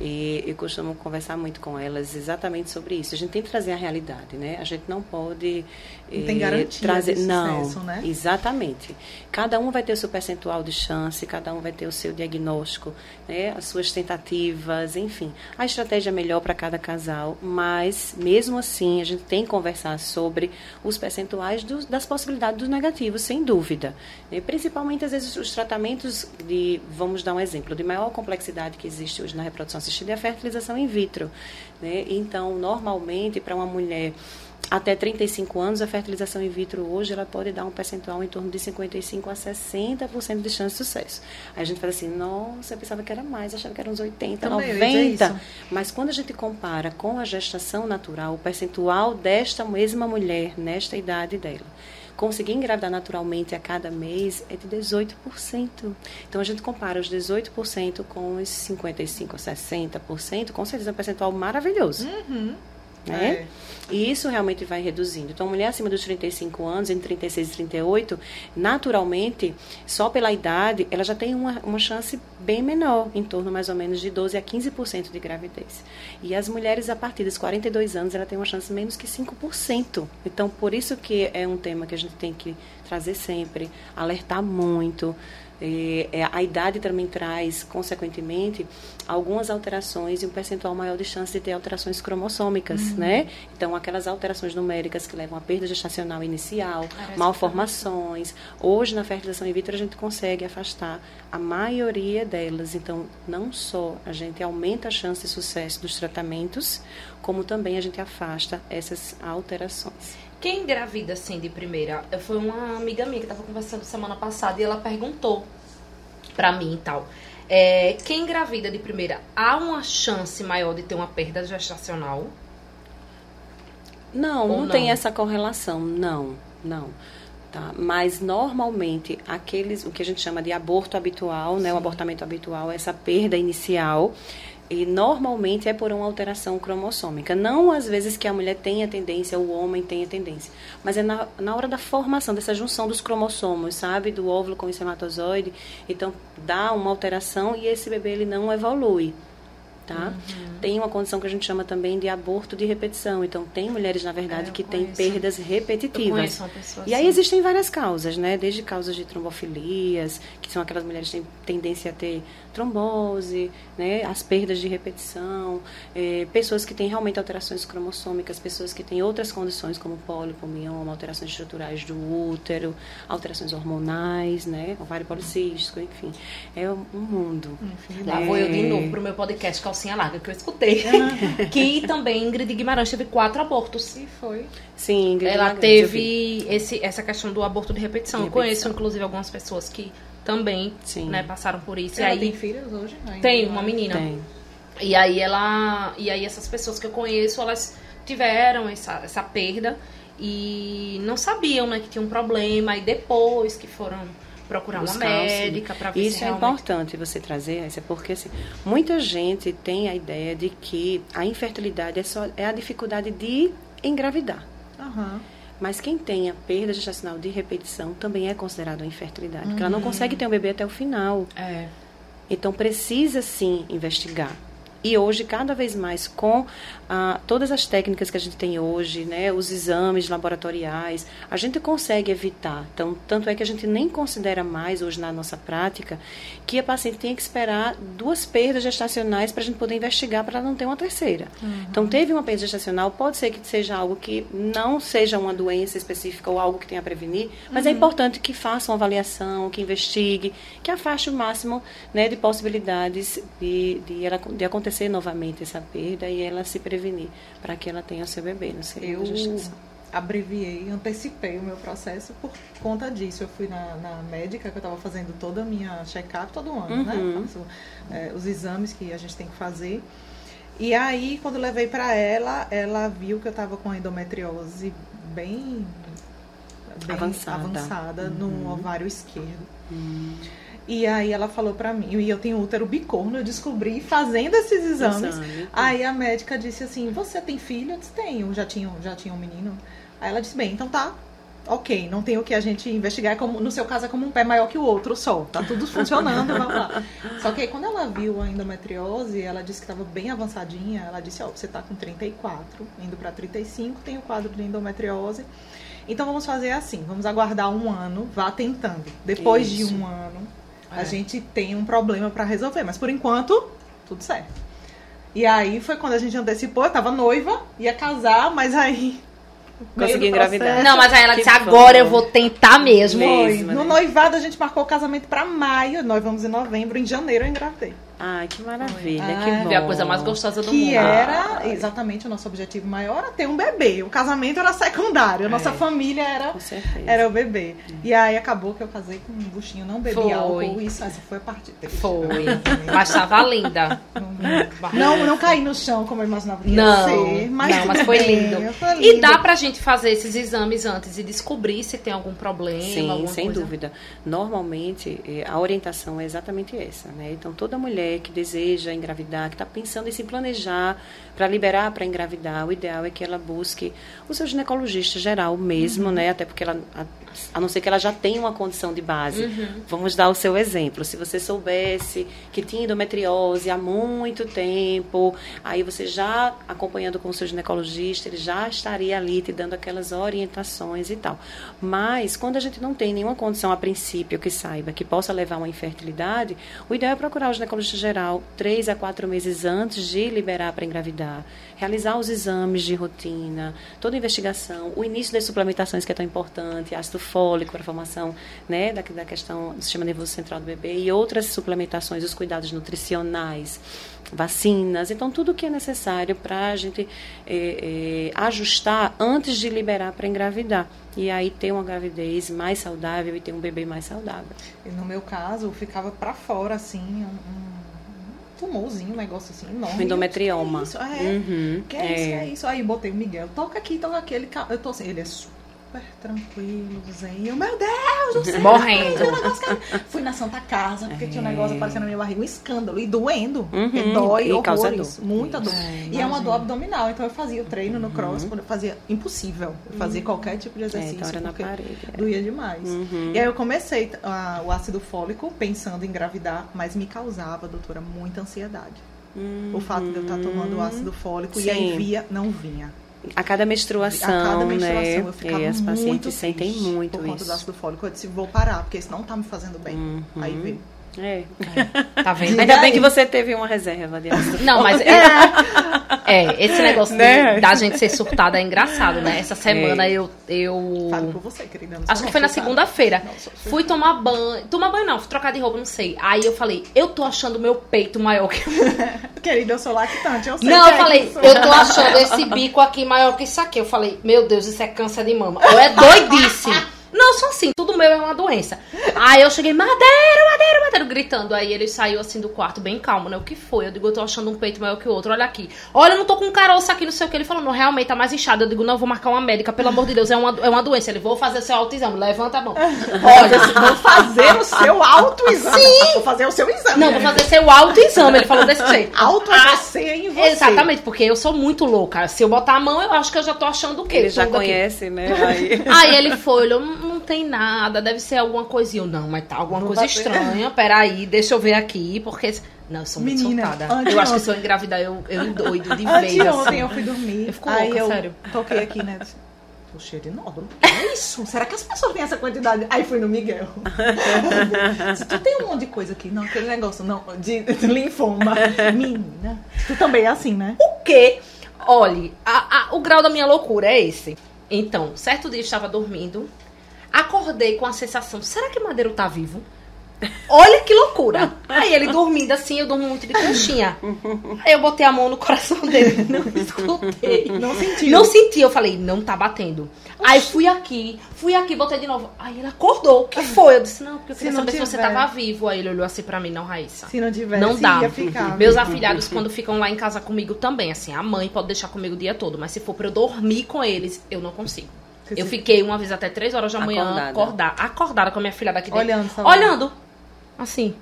Speaker 3: E eu costumo conversar muito com elas exatamente sobre isso. A gente tem que trazer a realidade, né? A gente não pode
Speaker 1: Não tem garantia
Speaker 3: trazer
Speaker 1: de
Speaker 3: não,
Speaker 1: sucesso, né?
Speaker 3: exatamente. Cada um vai ter o seu percentual de chance, cada um vai ter o seu diagnóstico, né? As suas tentativas, enfim. A estratégia é melhor para cada casal, mas mesmo assim a gente tem que conversar sobre os percentuais dos- das possibilidades dos negativos, sem dúvida. E principalmente às vezes os tratamentos de, vamos dar um exemplo, de maior complexidade que existe hoje na reprodução assistida é a fertilização in vitro. Né? Então, normalmente, para uma mulher até 35 anos, a fertilização in vitro hoje ela pode dar um percentual em torno de 55 a 60% de chance de sucesso. Aí a gente fala assim, nossa, eu pensava que era mais, achava que era uns 80,
Speaker 1: Também, eu ia dizer
Speaker 3: 90.
Speaker 1: isso.
Speaker 3: Mas quando a gente compara com a gestação natural, o percentual desta mesma mulher, nesta idade dela, conseguir engravidar naturalmente a cada mês é de 18%. Então a gente compara os 18% com os 55% a 60%, com certeza é um percentual maravilhoso. Né?
Speaker 1: É.
Speaker 3: E isso realmente vai reduzindo. Então, a mulher acima dos 35 anos, entre 36 e 38, naturalmente, só pela idade, ela já tem uma, uma chance bem menor, em torno mais ou menos de 12 a 15% de gravidez. E as mulheres a partir dos 42 anos, ela tem uma chance menos que 5%. Então, por isso que é um tema que a gente tem que trazer sempre, alertar muito. É, é, a idade também traz, consequentemente, algumas alterações e um percentual maior de chance de ter alterações cromossômicas, né? Então, aquelas alterações numéricas que levam à perda gestacional inicial, malformações. Hoje, na fertilização in vitro, a gente consegue afastar a maioria delas. Então, não só a gente aumenta a chance de sucesso dos tratamentos, como também a gente afasta essas alterações.
Speaker 2: Quem engravida assim de primeira? Foi uma amiga minha que estava conversando semana passada e ela perguntou pra mim e tal. É, quem engravida de primeira, há uma chance maior de ter uma perda gestacional?
Speaker 3: Não,
Speaker 2: Ou
Speaker 3: não,
Speaker 2: não?
Speaker 3: tem essa correlação, não, não. Tá? Mas normalmente aqueles, o que a gente chama de aborto habitual, né, o abortamento habitual, essa perda inicial, e normalmente é por uma alteração cromossômica. Não às vezes que a mulher tenha tendência, o homem tenha tendência, mas é na, na hora da formação, dessa junção dos cromossomos, sabe, do óvulo com o espermatozoide, então dá uma alteração e esse bebê ele não evolui. Tá? Tem uma condição que a gente chama também de aborto de repetição. Então, tem mulheres, na verdade,
Speaker 2: É,
Speaker 3: que têm perdas repetitivas.
Speaker 2: uma pessoa
Speaker 3: E aí
Speaker 2: assim.
Speaker 3: existem várias causas, né? Desde causas de trombofilias, que são aquelas mulheres que têm tendência a ter trombose, né? As perdas de repetição, eh, pessoas que têm realmente alterações cromossômicas, pessoas que têm outras condições como pólipo, mioma, alterações estruturais do útero, alterações hormonais, né? Ovário policístico, enfim. É um mundo.
Speaker 1: Enfim,
Speaker 2: Lá vou eu de
Speaker 3: É.
Speaker 2: novo pro meu podcast Calcinha Larga, que eu escutei. que também Ingrid Guimarães teve quatro abortos.
Speaker 1: E foi.
Speaker 3: Sim, Ingrid
Speaker 2: Ela
Speaker 3: vi.
Speaker 2: teve esse, essa questão do aborto de repetição.
Speaker 3: De
Speaker 2: Eu conheço, inclusive, algumas pessoas que também
Speaker 3: Sim.
Speaker 2: né, passaram por isso.
Speaker 1: Ela
Speaker 2: e aí
Speaker 1: tem filhos hoje? Ainda
Speaker 2: tem uma menina.
Speaker 3: Tem.
Speaker 2: E aí ela. E aí essas pessoas que eu conheço, elas tiveram essa, essa perda e não sabiam, né, que tinha um problema. E depois que foram procurar uma
Speaker 3: Buscar auxílio.
Speaker 2: médica pra ver
Speaker 3: Isso
Speaker 2: se
Speaker 3: é
Speaker 2: realmente...
Speaker 3: importante você trazer, isso é porque assim, muita gente tem a ideia de que a infertilidade é, só, é a dificuldade de engravidar.
Speaker 1: Aham.
Speaker 3: Mas quem tem a perda gestacional de repetição também é considerado uma infertilidade, porque ela não consegue ter um bebê até o final.
Speaker 2: É.
Speaker 3: Então precisa sim investigar. E hoje, cada vez mais, com ah, todas as técnicas que a gente tem hoje, né, os exames laboratoriais, a gente consegue evitar. Então, tanto é que a gente nem considera mais hoje na nossa prática que a paciente tenha que esperar duas perdas gestacionais para a gente poder investigar para ela não ter uma terceira. Então, teve uma perda gestacional, pode ser que seja algo que não seja uma doença específica ou algo que tenha a prevenir, mas é importante que faça uma avaliação, que investigue, que afaste o máximo né, de possibilidades de, de, ela, de acontecer novamente essa perda e ela se prevenir para que ela tenha seu bebê no segundo
Speaker 1: Eu
Speaker 3: gestação.
Speaker 1: abreviei, antecipei o meu processo por conta disso. Eu fui na, na médica, que eu estava fazendo toda a minha check-up todo ano, né?
Speaker 3: Uhum.
Speaker 1: Faço, é, os exames que a gente tem que fazer. E aí, quando levei para ela, ela viu que eu estava com endometriose bem, bem
Speaker 3: Avançada.
Speaker 1: avançada no
Speaker 3: Uhum.
Speaker 1: ovário esquerdo.
Speaker 3: Hum,
Speaker 1: E aí ela falou pra mim, e eu tenho útero bicorno, eu descobri fazendo esses exames.
Speaker 3: exame.
Speaker 1: Aí a médica disse assim: Você tem filho? Eu disse: Tenho, já tinha, já tinha um menino. Aí ela disse: Bem, então tá. Ok, não tem o que a gente investigar. é Como, no seu caso é como um pé maior que o outro só. Tá tudo funcionando, vamos lá. Só que aí quando ela viu a endometriose, ela disse que estava bem avançadinha. Ela disse: Ó, você tá com 34, indo pra 35, tem o quadro de endometriose. Então vamos fazer assim: vamos aguardar um ano, vá tentando. Depois
Speaker 3: Isso.
Speaker 1: de um ano,
Speaker 2: É.
Speaker 1: a gente tem um problema pra resolver. Mas por enquanto, tudo certo. E aí foi quando a gente antecipou, eu tava noiva, ia casar, mas aí.
Speaker 3: Consegui engravidar.
Speaker 2: Não, mas aí ela
Speaker 3: Que
Speaker 2: disse,
Speaker 3: bom.
Speaker 2: agora eu vou tentar mesmo.
Speaker 3: Mesmo.
Speaker 1: Foi.
Speaker 3: né?
Speaker 1: No noivado a gente marcou o casamento pra maio, nós vamos em novembro, em janeiro eu engravidei.
Speaker 3: Ai, que maravilha,
Speaker 1: Ai.
Speaker 3: que bom.
Speaker 2: Foi a coisa mais gostosa do
Speaker 1: Que
Speaker 2: mundo.
Speaker 1: era exatamente o nosso objetivo maior, era ter um bebê. O casamento era secundário, a nossa
Speaker 3: É.
Speaker 1: família era, era o bebê. E aí acabou que eu casei com um buchinho, não bebi
Speaker 2: Foi.
Speaker 1: álcool, isso essa foi a parte
Speaker 2: Foi. Mas tava linda.
Speaker 1: Não, não caí no chão como eu imaginava que ia
Speaker 2: Não,
Speaker 1: ser, mas,
Speaker 2: não, mas foi lindo. E dá pra gente fazer esses exames antes e descobrir se tem algum problema,
Speaker 3: Sim,
Speaker 2: alguma
Speaker 3: sem
Speaker 2: coisa?
Speaker 3: dúvida. Normalmente, eh, a orientação é exatamente essa, né? Então, toda mulher que deseja engravidar, que está pensando em se planejar para liberar para engravidar, o ideal é que ela busque o seu ginecologista geral mesmo, né? Até porque ela, a, não ser que ela já tenha uma condição de base. Vamos dar o seu exemplo. Se você soubesse que tinha endometriose há muito tempo, aí você já acompanhando com o seu ginecologista, ele já estaria ali te dando aquelas orientações e tal. Mas quando a gente não tem nenhuma condição a princípio que saiba que possa levar a uma infertilidade, o ideal é procurar o ginecologista geral três a quatro meses antes de liberar para engravidar, realizar os exames de rotina, toda a investigação, o início das suplementações que é tão importante, ácido fólico para a formação né, da, da questão do sistema nervoso central do bebê e outras suplementações, os cuidados nutricionais, vacinas, então tudo que é necessário para a gente é, é, ajustar antes de liberar para engravidar. E aí ter uma gravidez mais saudável e ter um bebê mais saudável.
Speaker 1: E no meu caso, ficava para fora, assim, um tumorzinho, um negócio assim enorme.
Speaker 3: Endometrioma.
Speaker 1: Que é isso? É, uhum, que é, é, isso? Que é isso? Aí botei o Miguel, toca aqui, toca aqui. Ele, eu tô assim, ele é super tranquilo, zen. Eu, meu Deus do céu!
Speaker 2: Morrendo.
Speaker 1: Fui na Santa Casa, porque é. tinha um negócio aparecendo na minha barriga, um escândalo. E doendo. Uhum. Porque dói, e. Dor. Muita dor. É, e é uma dor abdominal. Então eu fazia o treino no cross, uhum. quando eu fazia impossível. Eu fazia uhum. qualquer tipo de exercício. É, então era na parede. É. Doía demais. Uhum. E aí eu comecei uh, o ácido fólico pensando em engravidar, mas me causava, doutora, muita ansiedade. O fato de eu estar tomando uhum. ácido fólico Sim. e aí via, não vinha.
Speaker 3: A cada menstruação, a cada menstruação né? eu ficava e as pacientes sentem muito
Speaker 1: por conta
Speaker 3: isso.
Speaker 1: do ácido fólico. Eu disse, vou parar, porque isso não está me fazendo bem. Uhum. Aí veio.
Speaker 3: É. é. Tá vendo? Ainda bem que você teve uma reserva de
Speaker 2: Não, mas é, é esse negócio né? de, da gente ser surtada é engraçado, né? Essa semana é. eu eu
Speaker 1: Falo por você, querida.
Speaker 2: Acho que foi na segunda-feira. Fui tomar banho, tomar banho não, fui trocar de roupa, não sei. Aí eu falei, eu tô achando meu peito maior que
Speaker 1: Querida, eu sou lactante, eu sei.
Speaker 2: Não, eu é falei, isso. eu tô achando esse bico aqui maior que isso aqui. Eu falei, meu Deus, isso é câncer de mama. Eu é doidice. Não, sou assim, tudo meu é uma doença. Aí eu cheguei, madeira, madeira, madeira, gritando. Aí ele saiu assim do quarto, bem calmo, né? O que foi? Eu digo, eu tô achando um peito maior que o outro, olha aqui. Olha, eu não tô com um caroço aqui, não sei o que. Ele falou, não, realmente tá mais inchado. Eu digo, não, eu vou marcar uma médica, pelo amor de Deus, é uma, é uma doença. Ele, vou fazer seu autoexame, levanta a mão.
Speaker 1: Olha, vou fazer o seu autoexame. Sim! Vou fazer o seu exame.
Speaker 2: Não, vou fazer seu autoexame. Ele falou desse jeito.
Speaker 1: Auto é ah, você em você.
Speaker 2: Exatamente, porque eu sou muito louca. Se eu botar a mão, eu acho que eu já tô achando o quê?
Speaker 3: Ele já conhece, aqui. né?
Speaker 2: Aí... Aí ele foi, olhou, tem nada deve ser alguma coisinha. Não, mas tá alguma não coisa estranha. Peraí, deixa eu ver aqui, porque. Não, eu sou muito Menina, soltada. Eu acho que se eu engravidar, eu, eu doido de vez.
Speaker 1: Anteontem assim. eu fui dormir.
Speaker 2: Eu fico louca, eu sério.
Speaker 1: Toquei aqui, né? Tô cheio de nódulo. É isso? Será que as pessoas têm essa quantidade? Aí fui no Miguel. Se tu tem um monte de coisa aqui, não, aquele negócio, não, de, de linfoma. Menina, tu também é assim, né?
Speaker 2: O quê? Olhe, a, a, o grau da minha loucura é esse. Então, certo dia eu estava dormindo, Acordei com a sensação, será que Madeiro tá vivo? Olha que loucura. Aí ele dormindo assim, eu durmo muito de conchinha. Aí eu botei a mão no coração dele, não escutei.
Speaker 1: Não senti.
Speaker 2: Não senti, eu falei, não tá batendo. Aí fui aqui, fui aqui, botei de novo. Aí ele acordou. O que foi? Eu disse, não, porque eu queria saber tiver. se você tava vivo. Aí ele olhou assim pra mim, não, Raíssa.
Speaker 1: Se não tivesse,
Speaker 2: não dá.
Speaker 1: ia ficar.
Speaker 2: Meus afilhados, quando ficam lá em casa comigo também, assim, a mãe pode deixar comigo o dia todo, mas se for pra eu dormir com eles, eu não consigo. Eu fiquei uma vez até três horas da manhã acordada, acordada, acordada com a minha filha daqui dentro.
Speaker 1: Olhando,
Speaker 2: olhando. Assim.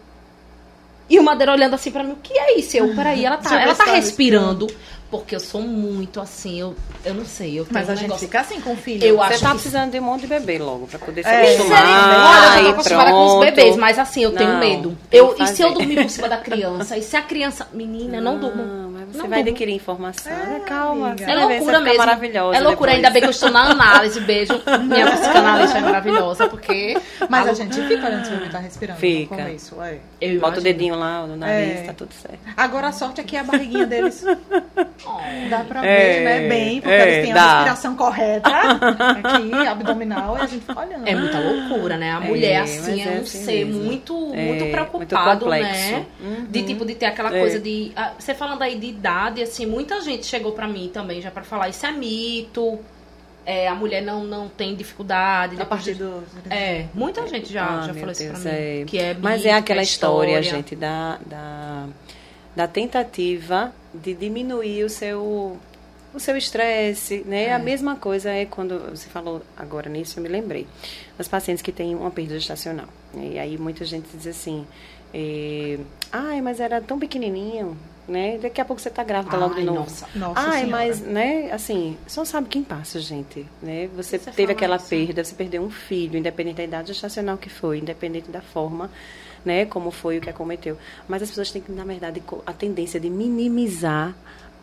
Speaker 2: E o Madeira olhando assim pra mim, o que é isso? Eu, peraí, ela tá, ela tá respirando. Porque eu sou muito assim, eu, eu não sei. Eu
Speaker 1: Mas a um gente fica assim com o filho.
Speaker 3: Eu Você
Speaker 1: acho
Speaker 3: tá
Speaker 2: que...
Speaker 3: precisando de um monte de bebê logo, pra poder se é, acostumar.
Speaker 2: Olha, eu tô acostumada com os bebês, mas assim, eu não, tenho medo. Eu, e se eu dormir por cima da criança? E se a criança. Menina, não, não durmo.
Speaker 3: Você não vai adquirir informação. É, Calma.
Speaker 2: É loucura mesmo.
Speaker 3: Maravilhosa
Speaker 2: é loucura, depois. ainda bem que eu estou na análise. Beijo. Minha psicanalista é maravilhosa, porque.
Speaker 1: Mas a, a gente fica olhando se o bebê tá respirando.
Speaker 3: Fica. No começo, é. Eu Bota o dedinho lá no nariz, é. tá tudo certo.
Speaker 1: Agora a sorte é que a barriguinha deles. Oh, dá pra é, ver, né? Bem, porque é, eles têm dá. a respiração correta aqui, abdominal, e a gente fica olhando.
Speaker 2: É muita loucura, né? A mulher, é, assim, é um assim ser mesmo. muito, muito é, preocupado, muito né? Uhum. De tipo, de ter aquela é. coisa de. Ah, você falando aí de idade, assim, muita gente chegou pra mim também já pra falar, isso é mito. É, a mulher não, não tem dificuldade.
Speaker 1: A partir do.
Speaker 2: É, muita gente já, ah, já falou Deus, isso pra mim. É. Que é mito,
Speaker 3: Mas é aquela história, história, gente, da, da, da tentativa de diminuir o seu o seu estresse, né? É. A mesma coisa é quando você falou agora nisso, eu me lembrei. Os pacientes que têm uma perda gestacional. Né? E aí muita gente diz assim, é, ai, mas era tão pequenininho, né? Daqui a pouco você está grávida ai, logo de novo. Nossa,
Speaker 1: nossa
Speaker 3: ai,
Speaker 1: senhora.
Speaker 3: mas, né? Assim, só sabe quem passa, gente, né? Você, você teve aquela isso. perda, você perdeu um filho, independente da idade gestacional que foi, independente da forma né, como foi o que acometeu. Mas as pessoas têm que, na verdade, a tendência de minimizar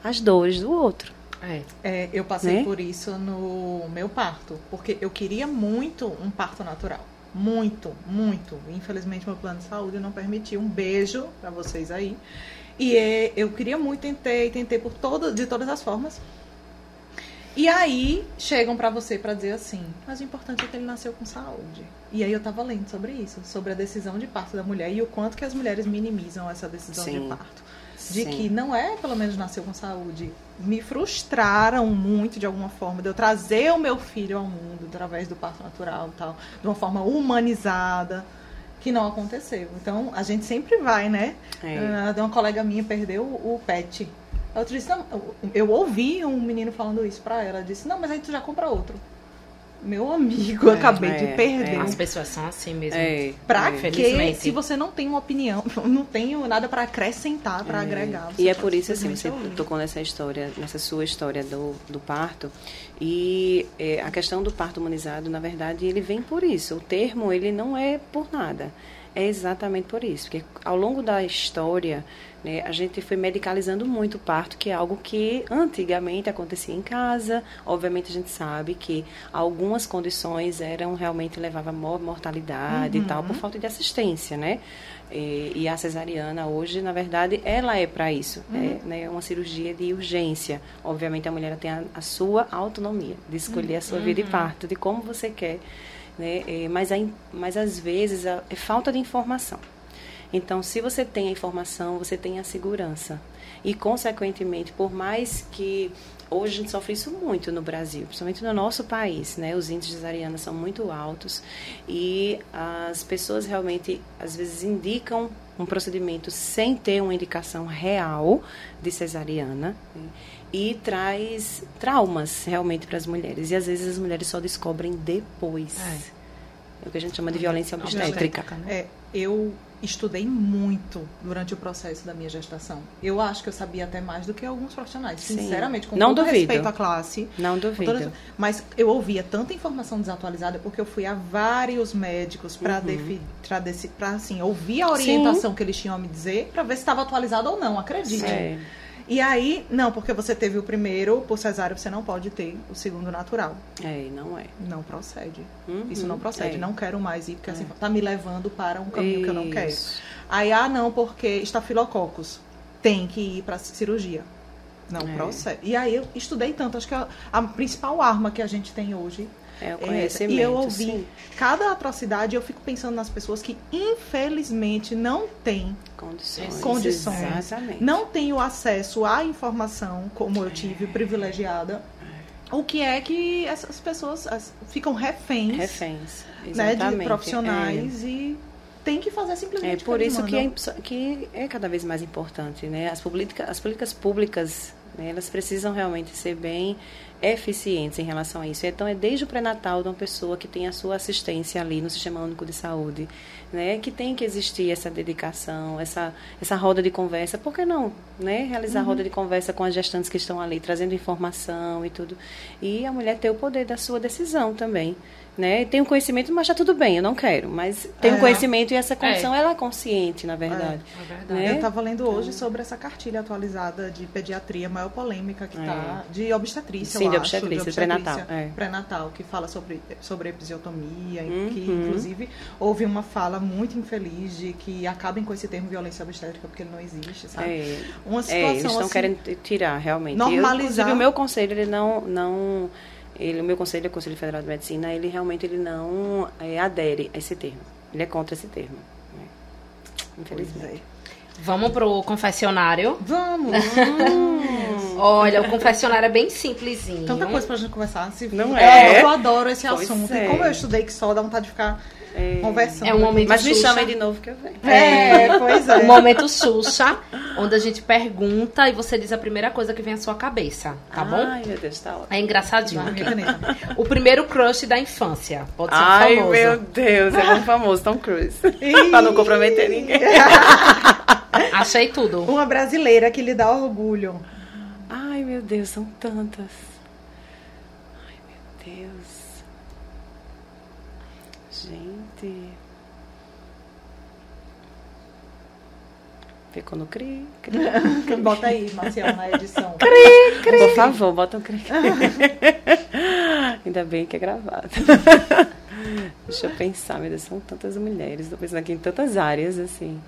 Speaker 3: as dores do outro.
Speaker 1: É. é eu passei né? por isso no meu parto, porque eu queria muito um parto natural. Muito, muito. Infelizmente, meu plano de saúde não permitiu. Um beijo para vocês aí. E é, eu queria muito, tentei, tentei por todo, de todas as formas. E aí chegam pra você pra dizer assim, mas o importante é que ele nasceu com saúde. E aí eu tava lendo sobre isso, sobre a decisão de parto da mulher e o quanto que as mulheres minimizam essa decisão
Speaker 3: Sim.
Speaker 1: de parto. De
Speaker 3: Sim.
Speaker 1: que não é, pelo menos, nasceu com saúde. Me frustraram muito, de alguma forma, de eu trazer o meu filho ao mundo através do parto natural tal, de uma forma humanizada, que não aconteceu. Então, a gente sempre vai, né?
Speaker 3: É.
Speaker 1: Ah, uma colega minha perdeu o pet. Outra disse, não, eu- eu ouvi um menino falando isso pra ela. Disse, não, mas aí tu já compra outro. Meu amigo, eu
Speaker 3: É,
Speaker 1: acabei de
Speaker 3: é,
Speaker 1: perder.
Speaker 3: é.
Speaker 2: As pessoas são assim mesmo.
Speaker 3: É,
Speaker 1: Pra
Speaker 3: é.
Speaker 1: quê?
Speaker 2: Felizmente.
Speaker 1: Se você não tem uma opinião, não tenho nada pra acrescentar, pra agregar. você
Speaker 3: E é por isso, assim, você
Speaker 1: ouvir.
Speaker 3: tocou nessa história, nessa sua história do, do parto. E é, a questão do parto humanizado, na verdade, ele vem por isso. O termo, ele não é por nada. É exatamente por isso. Porque ao longo da história, né, a gente foi medicalizando muito o parto, que é algo que antigamente acontecia em casa. Obviamente, a gente sabe que algumas condições eram realmente levava mor- mortalidade e tal, por falta de assistência, né? E, e a cesariana hoje, na verdade, ela é para isso. É né, uma cirurgia de urgência. Obviamente, a mulher tem a, a sua autonomia de escolher a sua vida de parto, de como você quer. Né? É, mas, a mas, às vezes, a- é falta de informação. Então, se você tem a informação, você tem a segurança. E, consequentemente, por mais que hoje a gente sofre isso muito no Brasil, principalmente no nosso país, né? Os índices de cesariana são muito altos e as pessoas realmente, às vezes, indicam um procedimento sem ter uma indicação real de cesariana né? E traz traumas realmente para as mulheres. E, às vezes, as mulheres só descobrem depois. É o que a gente chama de violência obstétrica.
Speaker 2: né?
Speaker 1: É, eu estudei muito durante o processo da minha gestação. Eu acho que eu sabia até mais do que alguns profissionais,
Speaker 3: Sim.
Speaker 1: sinceramente, com
Speaker 3: Não
Speaker 1: todo
Speaker 3: duvido.
Speaker 1: respeito à classe.
Speaker 3: Não duvido.
Speaker 1: todas- Mas eu ouvia tanta informação desatualizada porque eu fui a vários médicos para
Speaker 3: Uhum.
Speaker 1: assim, ouvir a orientação que eles tinham a me dizer para ver se estava atualizado ou não, acredite.
Speaker 3: É.
Speaker 1: E aí, não, porque você teve o primeiro por cesárea, você não pode ter o segundo natural.
Speaker 3: É, não é.
Speaker 1: Não procede.
Speaker 3: Uhum,
Speaker 1: Isso não procede.
Speaker 3: é.
Speaker 1: Não quero mais ir, porque assim, tá me levando para um caminho que eu não quero.
Speaker 3: Isso.
Speaker 1: Aí, ah, não, porque estafilococos. Tem que ir para cirurgia. Não
Speaker 3: É.
Speaker 1: procede. E aí eu estudei tanto, acho que a, a principal arma que a gente tem hoje
Speaker 3: É o
Speaker 1: é
Speaker 3: conhecimento.
Speaker 1: E eu ouvi
Speaker 3: sim.
Speaker 1: cada atrocidade, eu fico pensando nas pessoas que infelizmente não têm,
Speaker 3: Condições.
Speaker 1: Condições.
Speaker 3: Exatamente.
Speaker 1: não têm o acesso à informação, como eu tive, privilegiada. O que é que essas pessoas as- ficam reféns,
Speaker 3: Reféns.
Speaker 1: né, de profissionais e tem que fazer
Speaker 3: É,
Speaker 1: simplesmente
Speaker 3: é por isso que é, que é cada vez mais importante, né? As, política, as políticas públicas, né, elas precisam realmente ser bem eficientes em relação a isso. Então, é desde o pré-natal de uma pessoa que tem a sua assistência ali no Sistema Único de Saúde, né? Que tem que existir essa dedicação, essa, essa roda de conversa. Por que não, né? Realizar
Speaker 1: Uhum.
Speaker 3: roda de conversa com as gestantes que estão ali, trazendo informação e tudo. E a mulher ter o poder da sua decisão também. Né? Tem um conhecimento, mas está tudo bem, eu não quero. Mas tem um
Speaker 1: É.
Speaker 3: conhecimento e essa condição, ela é consciente, na verdade.
Speaker 2: É verdade.
Speaker 3: Né?
Speaker 1: Eu estava lendo hoje sobre essa cartilha atualizada de pediatria, a maior polêmica que está, de obstetrícia,
Speaker 3: Sim,
Speaker 1: eu
Speaker 3: de
Speaker 1: acho,
Speaker 3: obstetrícia, pré-natal, é.
Speaker 1: pré-natal, que fala sobre, sobre episiotomia,
Speaker 3: Uhum.
Speaker 1: que inclusive houve uma fala muito infeliz de que acabem com esse termo violência obstétrica porque ele não existe, sabe?
Speaker 3: É,
Speaker 1: Uma
Speaker 3: é,
Speaker 1: situação
Speaker 3: eles estão
Speaker 1: assim,
Speaker 3: querendo tirar, realmente.
Speaker 1: normalizar-
Speaker 3: Eu, inclusive, o meu conselho, ele não... não ele, o meu conselho, o Conselho Federal de Medicina, ele realmente ele não é, adere a esse termo. Ele é contra esse termo. né?
Speaker 1: Pois
Speaker 3: Infelizmente.
Speaker 1: é.
Speaker 2: Vamos pro confessionário.
Speaker 1: Vamos!
Speaker 2: Olha, o confessionário é bem simplesinho.
Speaker 1: Tanta coisa pra gente conversar. Se...
Speaker 3: Não é?
Speaker 1: Eu adoro esse
Speaker 3: Pois
Speaker 1: assunto.
Speaker 3: é.
Speaker 1: E como eu estudei que só dá vontade de ficar
Speaker 3: É,
Speaker 1: conversando.
Speaker 2: É um momento
Speaker 3: Mas me
Speaker 2: Xuxa.
Speaker 3: chamem de novo que eu venho.
Speaker 1: É, pois é.
Speaker 2: O momento Xuxa, onde a gente pergunta e você diz a primeira coisa que vem à sua cabeça, tá bom?
Speaker 3: Ai, meu Deus, tá ótimo.
Speaker 2: É engraçadinho. O primeiro crush da infância. Pode ser um
Speaker 3: Ai,
Speaker 2: famoso.
Speaker 3: meu Deus, é muito famoso, Tom Cruise. pra não comprometer ninguém.
Speaker 2: Achei tudo.
Speaker 1: Uma brasileira que lhe dá orgulho.
Speaker 3: Ai, meu Deus, são tantas. Ai, meu Deus. Gente. Ficou no cri, cri.
Speaker 1: Bota aí, Marcial, na edição.
Speaker 3: Por favor, bota um cri. Ainda bem que é gravado. Deixa eu pensar, meu Deus, são tantas mulheres. Estou pensando aqui em tantas áreas, assim.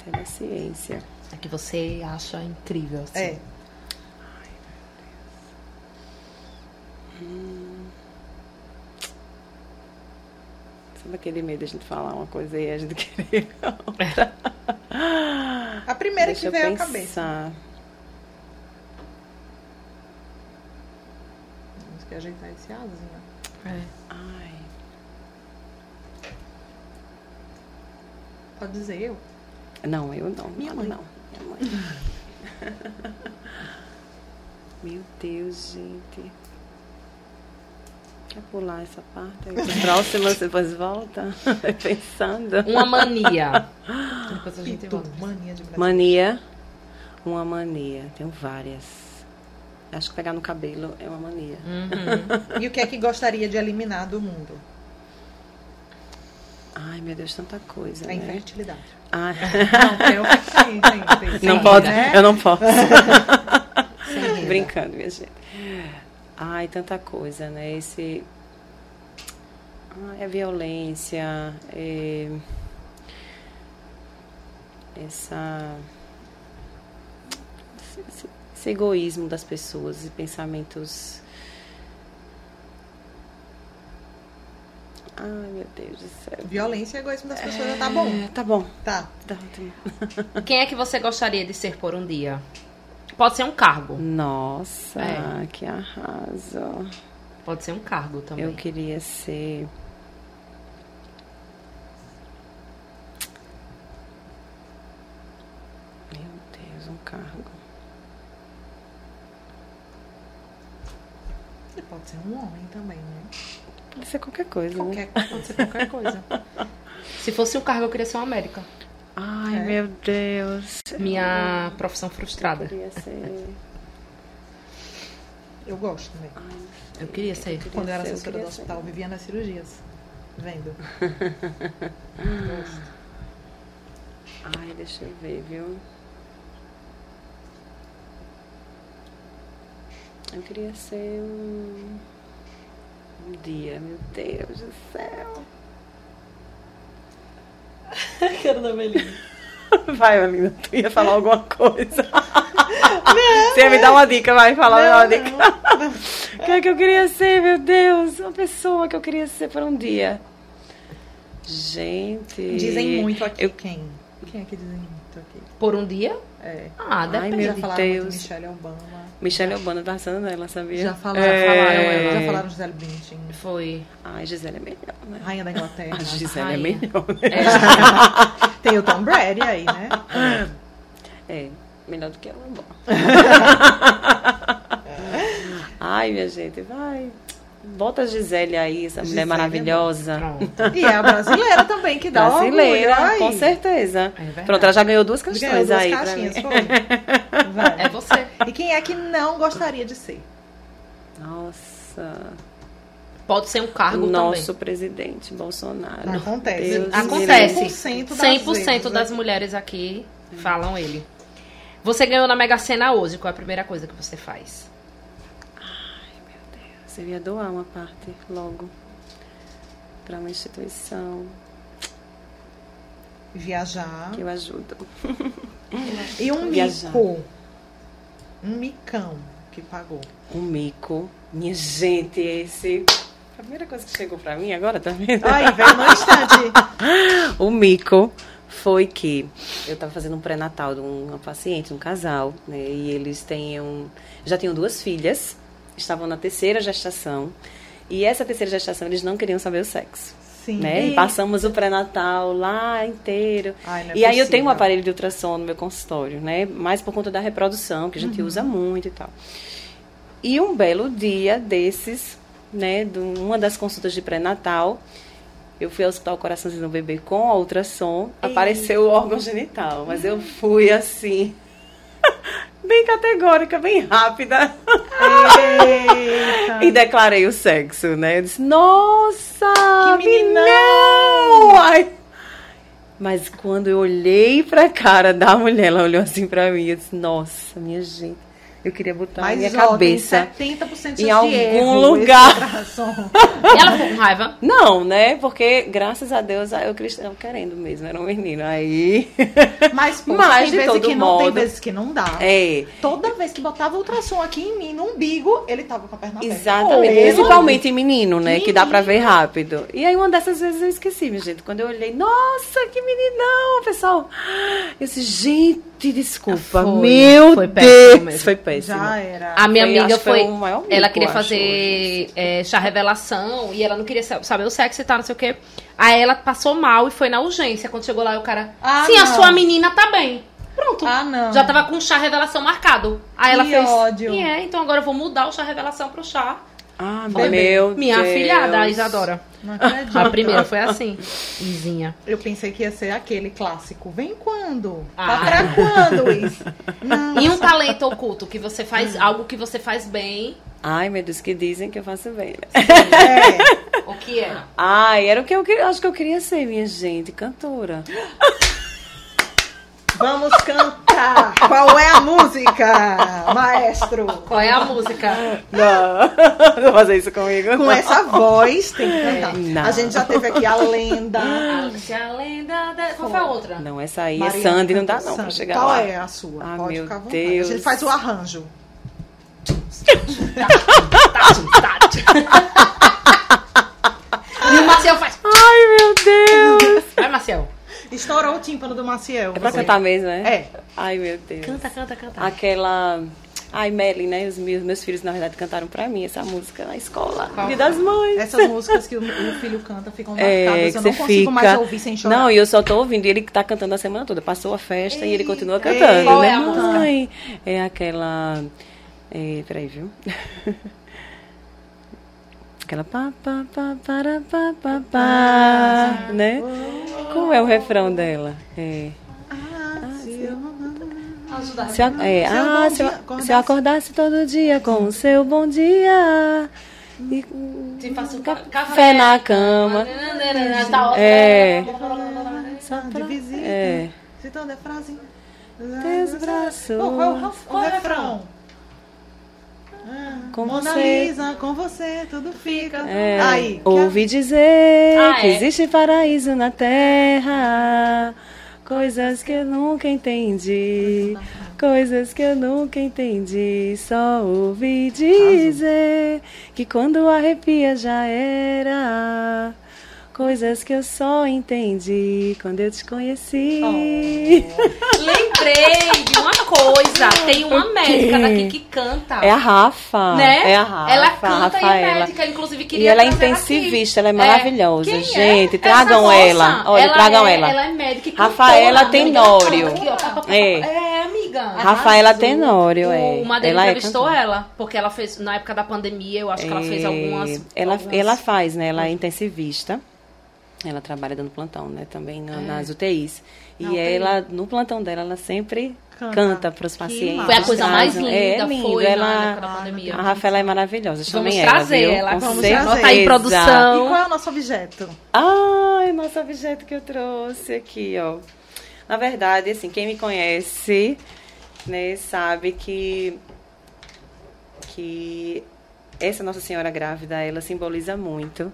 Speaker 3: Até na ciência.
Speaker 2: É que você acha incrível, assim.
Speaker 1: É.
Speaker 3: Sabe aquele medo de a gente falar uma coisa e a gente querer
Speaker 1: A primeira
Speaker 3: Deixa
Speaker 1: que veio à cabeça. Temos que ajeitar esse asinho.
Speaker 2: É.
Speaker 3: Ai,
Speaker 1: Pode dizer eu?
Speaker 3: não, eu não.
Speaker 1: Minha mãe.
Speaker 3: Não, minha mãe. Meu Deus, gente. Quer pular essa parte? Aí, próxima, depois volta. Pensando.
Speaker 2: Uma mania. Depois a gente volta.
Speaker 1: mania de Brasil.
Speaker 3: Mania. Uma mania. Tenho várias. Acho que pegar no cabelo é uma mania.
Speaker 2: Uhum.
Speaker 1: E o que é que gostaria de eliminar do mundo?
Speaker 3: Ai, meu Deus, tanta coisa.
Speaker 1: A
Speaker 3: né?
Speaker 1: infertilidade.
Speaker 3: Ai.
Speaker 1: Não, eu sim, sim, sim.
Speaker 3: Não
Speaker 1: Sim,
Speaker 3: pode,
Speaker 1: né?
Speaker 3: eu não posso. Brincando, minha gente. Ai, tanta coisa, né? Esse. Ai, a violência, é... essa. Esse, esse egoísmo das pessoas e pensamentos. Ai, meu Deus do céu.
Speaker 1: Violência e egoísmo das pessoas já tá bom.
Speaker 3: É, tá bom.
Speaker 1: Tá.
Speaker 3: Tá ótimo.
Speaker 2: Quem é que você gostaria de ser por um dia? Pode ser um cargo.
Speaker 3: Nossa,
Speaker 2: É.
Speaker 3: que arraso.
Speaker 2: Pode ser um cargo também.
Speaker 3: Eu queria ser. Meu Deus, um cargo.
Speaker 1: E pode ser um homem também, né?
Speaker 3: Pode ser qualquer coisa, né?
Speaker 1: Qualquer, pode ser qualquer coisa.
Speaker 2: Se fosse um cargo, eu queria ser uma médica.
Speaker 3: Ai,
Speaker 1: É.
Speaker 3: meu Deus.
Speaker 2: Minha profissão frustrada.
Speaker 3: Eu queria ser.
Speaker 1: Eu gosto também.
Speaker 3: Ai.
Speaker 2: Eu queria ser.
Speaker 3: queria
Speaker 1: Quando eu era
Speaker 3: eu
Speaker 1: assessora do
Speaker 3: queria ser.
Speaker 1: hospital, vivia nas cirurgias. Vendo. Gosto.
Speaker 3: Ai, deixa eu ver, viu? Eu queria ser um. Um dia, meu Deus do céu.
Speaker 1: Quero da Melina.
Speaker 3: Vai, Melina, tu ia falar alguma coisa. Você ia me dar uma dica, vai falar uma dica. O que é que eu queria ser, meu Deus? Uma pessoa que eu queria ser por um dia. Gente.
Speaker 1: Dizem muito aqui.
Speaker 3: Eu-
Speaker 1: Quem? Quem é que dizem muito aqui?
Speaker 2: Por um dia?
Speaker 1: É.
Speaker 2: Ah,
Speaker 3: Ai,
Speaker 2: depende.
Speaker 3: meu
Speaker 1: Já falaram muito
Speaker 3: Deus.
Speaker 1: de Michelle Obama.
Speaker 3: Michelle Obama tá passando nela, sabia?
Speaker 1: Já falaram,
Speaker 3: É.
Speaker 1: falaram ela. Já falaram Gisele Bündchen.
Speaker 2: Foi.
Speaker 3: Ai, Gisele é melhor, né?
Speaker 1: Rainha da Inglaterra.
Speaker 3: A Gisele é melhor, né?
Speaker 1: Tem o Tom Brady aí, né?
Speaker 3: É, melhor do que ela, bom. Ai, minha gente, vai. Bota a Gisele aí, essa
Speaker 1: Gisele é
Speaker 3: mulher maravilhosa.
Speaker 2: Pronto.
Speaker 1: E é a brasileira também, que dá
Speaker 3: Brasileira,
Speaker 1: orgulho.
Speaker 3: Com certeza.
Speaker 2: É.
Speaker 3: Pronto, ela já ganhou duas
Speaker 1: Ganhou
Speaker 3: questões
Speaker 1: duas
Speaker 3: aí
Speaker 1: caixinhas,
Speaker 3: mim.
Speaker 1: foi. Vai.
Speaker 2: É você.
Speaker 1: E quem é que não gostaria de ser?
Speaker 3: Nossa,
Speaker 2: Pode ser um cargo
Speaker 3: nosso
Speaker 2: também.
Speaker 3: presidente Bolsonaro.
Speaker 1: Acontece.
Speaker 3: Deus
Speaker 2: Acontece.
Speaker 3: me
Speaker 1: 100% das
Speaker 2: 100%
Speaker 1: vezes,
Speaker 2: das
Speaker 1: né?
Speaker 2: mulheres aqui falam ele. Você ganhou na Mega Sena hoje. Qual é a primeira coisa que você faz?
Speaker 3: Você ia doar uma parte logo para uma instituição
Speaker 1: Viajar.
Speaker 3: que eu ajudo.
Speaker 1: E um
Speaker 3: Viajar.
Speaker 1: mico. Um micão que pagou.
Speaker 3: Um mico. Minha gente, esse. A primeira coisa que chegou pra mim agora, tá vendo?
Speaker 1: Aí, veio no instante.
Speaker 3: O mico foi que eu tava fazendo um pré-natal de uma paciente, um casal, né? E eles tinham. Já tinham duas filhas, estavam na terceira gestação. E essa terceira gestação eles não queriam saber o sexo.
Speaker 1: Sim.
Speaker 3: Né? E passamos o pré-natal lá inteiro.
Speaker 1: Ai, é
Speaker 3: e aí eu tenho um
Speaker 1: possível.
Speaker 3: aparelho de ultrassom no meu consultório, né? Mais por conta da reprodução, que a gente
Speaker 1: Uhum.
Speaker 3: usa muito e tal. E um belo dia desses, né, de uma das consultas de pré-natal, eu fui ao Hospital Coraçãozinho do Bebê com a ultrassom, apareceu o órgão genital, mas eu fui assim, bem categórica, bem rápida, e declarei o sexo, né? Eu disse, nossa,
Speaker 1: Que meninão!
Speaker 3: Ai. Mas quando eu olhei pra cara da mulher, ela olhou assim pra mim e eu disse, nossa, minha gente. Eu queria botar na
Speaker 1: Mas
Speaker 3: minha
Speaker 1: ó,
Speaker 3: cabeça.
Speaker 1: tem 70% de
Speaker 3: em algum
Speaker 1: erro,
Speaker 3: lugar.
Speaker 1: esse.
Speaker 2: E ela ficou com raiva.
Speaker 3: Não, né? Porque, graças a Deus, eu cristão querendo mesmo, era um menino. Aí.
Speaker 1: Mas, poxa,
Speaker 3: Mas,
Speaker 1: tem
Speaker 3: de
Speaker 1: vezes
Speaker 3: todo
Speaker 1: que não, tem
Speaker 3: modo-
Speaker 1: vezes que não dá.
Speaker 3: É.
Speaker 1: Toda vez que botava ultrassom aqui em mim, no umbigo, ele tava com a perna.
Speaker 3: Exatamente,
Speaker 1: Oh,
Speaker 3: principalmente em menino, né? Que dá pra ver
Speaker 1: Menino.
Speaker 3: rápido. E aí uma dessas vezes eu esqueci, minha gente. Quando eu olhei, nossa, que meninão, pessoal. Eu disse, gente, desculpa.
Speaker 2: Foi,
Speaker 3: Meu
Speaker 2: foi péssimo
Speaker 3: Deus.
Speaker 2: mesmo.
Speaker 3: Foi péssimo.
Speaker 1: Já era.
Speaker 2: A minha
Speaker 3: Foi,
Speaker 2: amiga
Speaker 3: foi
Speaker 2: foi.
Speaker 3: o maior mico,
Speaker 2: ela queria fazer é, chá revelação e ela não queria sa- saber o sexo e tal, não sei o quê. Aí ela passou mal e foi na urgência. Quando chegou lá, o cara.
Speaker 1: Ah,
Speaker 2: Sim, a
Speaker 1: não.
Speaker 2: sua menina tá bem. Pronto.
Speaker 1: Ah, não.
Speaker 2: Já tava com o chá revelação marcado. Aí ela
Speaker 1: Que
Speaker 2: fez.
Speaker 1: ódio.
Speaker 2: E é, então agora eu vou mudar o chá revelação pro chá.
Speaker 3: Ah,
Speaker 1: Bebê.
Speaker 3: meu
Speaker 2: Minha
Speaker 3: Deus.
Speaker 2: afilhada, a Isadora.
Speaker 1: Não acredito.
Speaker 2: A primeira foi assim. Izinha.
Speaker 1: Eu pensei que ia ser aquele clássico. Vem quando?
Speaker 2: Ah.
Speaker 1: Tá pra quando? Não.
Speaker 2: E um talento oculto, que você faz algo que você faz bem.
Speaker 3: Ai, meu Deus, que dizem que eu faço bem, né?
Speaker 1: É.
Speaker 2: O que é?
Speaker 3: Ai, era o que eu queria, acho que eu queria ser, minha gente, cantora.
Speaker 1: Vamos cantar. Qual é a música, maestro?
Speaker 2: Qual é a música?
Speaker 3: Não, não fazer isso comigo.
Speaker 1: Com essa voz tem que cantar.
Speaker 3: Não.
Speaker 1: A gente já teve aqui a lenda.
Speaker 2: A lenda da... Qual foi a outra?
Speaker 3: Não, essa aí
Speaker 1: Mariana
Speaker 3: é Sandy, não dá não pra chegar
Speaker 1: Qual
Speaker 3: lá.
Speaker 1: é a sua?
Speaker 3: Ah,
Speaker 1: Pode
Speaker 3: meu
Speaker 1: ficar à vontade.
Speaker 3: Deus.
Speaker 1: A gente faz o arranjo.
Speaker 2: E o Marcel faz.
Speaker 3: Ai, meu Deus.
Speaker 2: Vai, Marcel.
Speaker 1: Estourou o tímpano do Maciel.
Speaker 3: É pra
Speaker 1: Você.
Speaker 3: cantar mesmo, né?
Speaker 1: É.
Speaker 3: Ai, meu Deus.
Speaker 2: Canta, canta, canta.
Speaker 3: Aquela... Ai, Melly, né? Os meus, meus filhos, na verdade, cantaram pra mim essa música na escola.
Speaker 2: Qual?
Speaker 3: Dia das Mães.
Speaker 1: Essas músicas que o, o filho canta ficam marcadas.
Speaker 3: É,
Speaker 1: eu não consigo
Speaker 3: fica...
Speaker 1: mais ouvir sem chorar.
Speaker 3: Não, e eu só tô ouvindo. E ele tá cantando a semana toda. Passou a festa e ele continua
Speaker 1: Eita.
Speaker 3: cantando, né?
Speaker 2: é a música?
Speaker 3: Mãe, é aquela... É, peraí, viu? Aquela pá, pá, pá, para, pá, pá, pá, né? Como é o refrão dela? É...
Speaker 1: Ah, se eu-
Speaker 3: Se, a- é,
Speaker 1: Seu
Speaker 3: ah, se, eu,
Speaker 1: acordasse-
Speaker 3: se eu acordasse todo dia com o seu bom dia e
Speaker 2: Te faço um
Speaker 3: café na cama.
Speaker 2: Tá
Speaker 3: É. Só
Speaker 1: de
Speaker 3: pra-
Speaker 1: visita.
Speaker 3: É.
Speaker 1: Se toda frase. É o
Speaker 2: Qual é o
Speaker 1: refrão?
Speaker 3: Com
Speaker 1: Mona
Speaker 3: você.
Speaker 1: Lisa, com você tudo fica.
Speaker 3: É,
Speaker 1: Aí, que
Speaker 3: ouvi dizer
Speaker 2: Ah,
Speaker 3: que
Speaker 2: é.
Speaker 3: existe paraíso na terra, coisas que eu nunca entendi, coisas que eu nunca entendi. Só ouvi dizer que quando arrepia já era. Coisas que eu só entendi quando eu te conheci.
Speaker 2: Lembrei de uma coisa. Tem uma médica daqui que canta.
Speaker 3: É a Rafa.
Speaker 2: Né?
Speaker 3: É a Rafa.
Speaker 2: Ela canta e é
Speaker 3: Rafaela.
Speaker 2: médica, inclusive
Speaker 3: E
Speaker 2: queria
Speaker 3: ela é intensivista, ela é
Speaker 2: aqui.
Speaker 3: maravilhosa.
Speaker 2: É?
Speaker 3: Gente, tragam ela. Olha, tragam
Speaker 2: é-
Speaker 3: ela.
Speaker 2: Ela é médica e
Speaker 3: Rafaela. Tenório.
Speaker 2: Aqui, ó, pá, pá, pá,
Speaker 3: É.
Speaker 2: É, amiga.
Speaker 3: Rafaela Tenório, é.
Speaker 2: O Madeira
Speaker 3: ela é
Speaker 2: entrevistou
Speaker 3: cantora.
Speaker 2: ela, porque ela fez, na época da pandemia, eu acho que ela fez
Speaker 3: É,
Speaker 2: algumas.
Speaker 3: Ela,
Speaker 2: algumas-
Speaker 3: ela faz, né? Ela é intensivista. Ela trabalha dando plantão, né? Também
Speaker 2: É.
Speaker 3: na- nas UTIs.
Speaker 1: Na
Speaker 3: E ela, no plantão dela, ela sempre
Speaker 1: Canta.
Speaker 3: canta para os pacientes.
Speaker 2: Foi a coisa mais linda,
Speaker 3: é, lindo.
Speaker 2: foi na
Speaker 3: ela,
Speaker 2: pandemia.
Speaker 3: A Rafaela é maravilhosa.
Speaker 2: Vamos
Speaker 3: Chamem
Speaker 2: trazer
Speaker 3: ela, viu?
Speaker 2: ela,
Speaker 1: vamos
Speaker 3: certeza.
Speaker 1: trazer.
Speaker 2: Bota aí, produção.
Speaker 1: E qual é o nosso objeto?
Speaker 3: Ai, nosso objeto que eu trouxe aqui, ó. Na verdade, assim, quem me conhece, né, sabe que que essa Nossa Senhora grávida, ela simboliza muito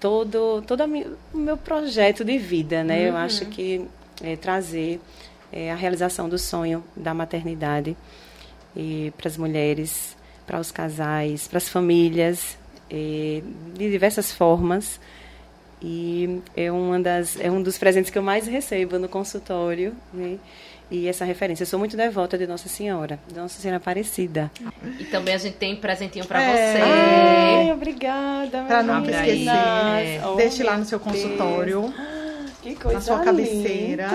Speaker 3: todo todo o meu projeto de vida, né? Eu acho que é, trazer é, a realização do sonho da maternidade e para as mulheres, para os casais, para as famílias, eh, de diversas formas. E é, uma das, é um dos presentes que eu mais recebo no consultório. Né? E essa referência. Eu sou muito devota de Nossa Senhora, de Nossa Senhora Aparecida.
Speaker 2: E também a gente tem presentinho pra
Speaker 1: É.
Speaker 2: você.
Speaker 3: Ai, obrigada.
Speaker 1: Pra não esquecer.
Speaker 3: Oh,
Speaker 1: Deixe lá no seu
Speaker 3: Deus.
Speaker 1: consultório.
Speaker 3: Que coisa
Speaker 1: sua cabeceira.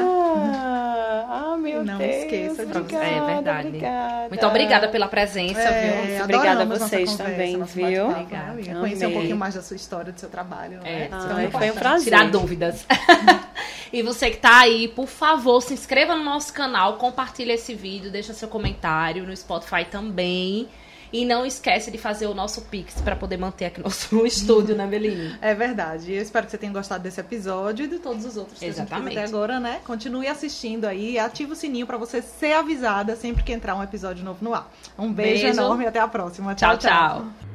Speaker 3: Ah, meu
Speaker 1: Não
Speaker 3: Deus.
Speaker 1: esqueça disso.
Speaker 3: obrigada,
Speaker 2: É verdade.
Speaker 3: Obrigada.
Speaker 2: Muito obrigada pela presença,
Speaker 1: É,
Speaker 2: viu?
Speaker 3: Obrigada a vocês também, viu?
Speaker 1: né,
Speaker 2: Obrigada.
Speaker 1: Conhecer um pouquinho mais da sua história, do seu trabalho.
Speaker 2: É,
Speaker 1: né?
Speaker 2: tão
Speaker 3: Ai, foi um prazer.
Speaker 2: Tirar dúvidas. e você que tá aí, por favor, se inscreva no nosso canal, compartilhe esse vídeo, deixa seu comentário no Spotify também. E não esquece de fazer o nosso Pix para poder manter aqui nosso estúdio, né, Beline?
Speaker 1: É verdade. Eu espero que você tenha gostado desse episódio e de todos os outros que
Speaker 2: Exatamente.
Speaker 1: até agora, né? Continue assistindo aí e ative o sininho para você ser avisada sempre que entrar um episódio novo no ar. Um beijo,
Speaker 2: Beijo.
Speaker 1: enorme e até a próxima.
Speaker 2: tchau. tchau.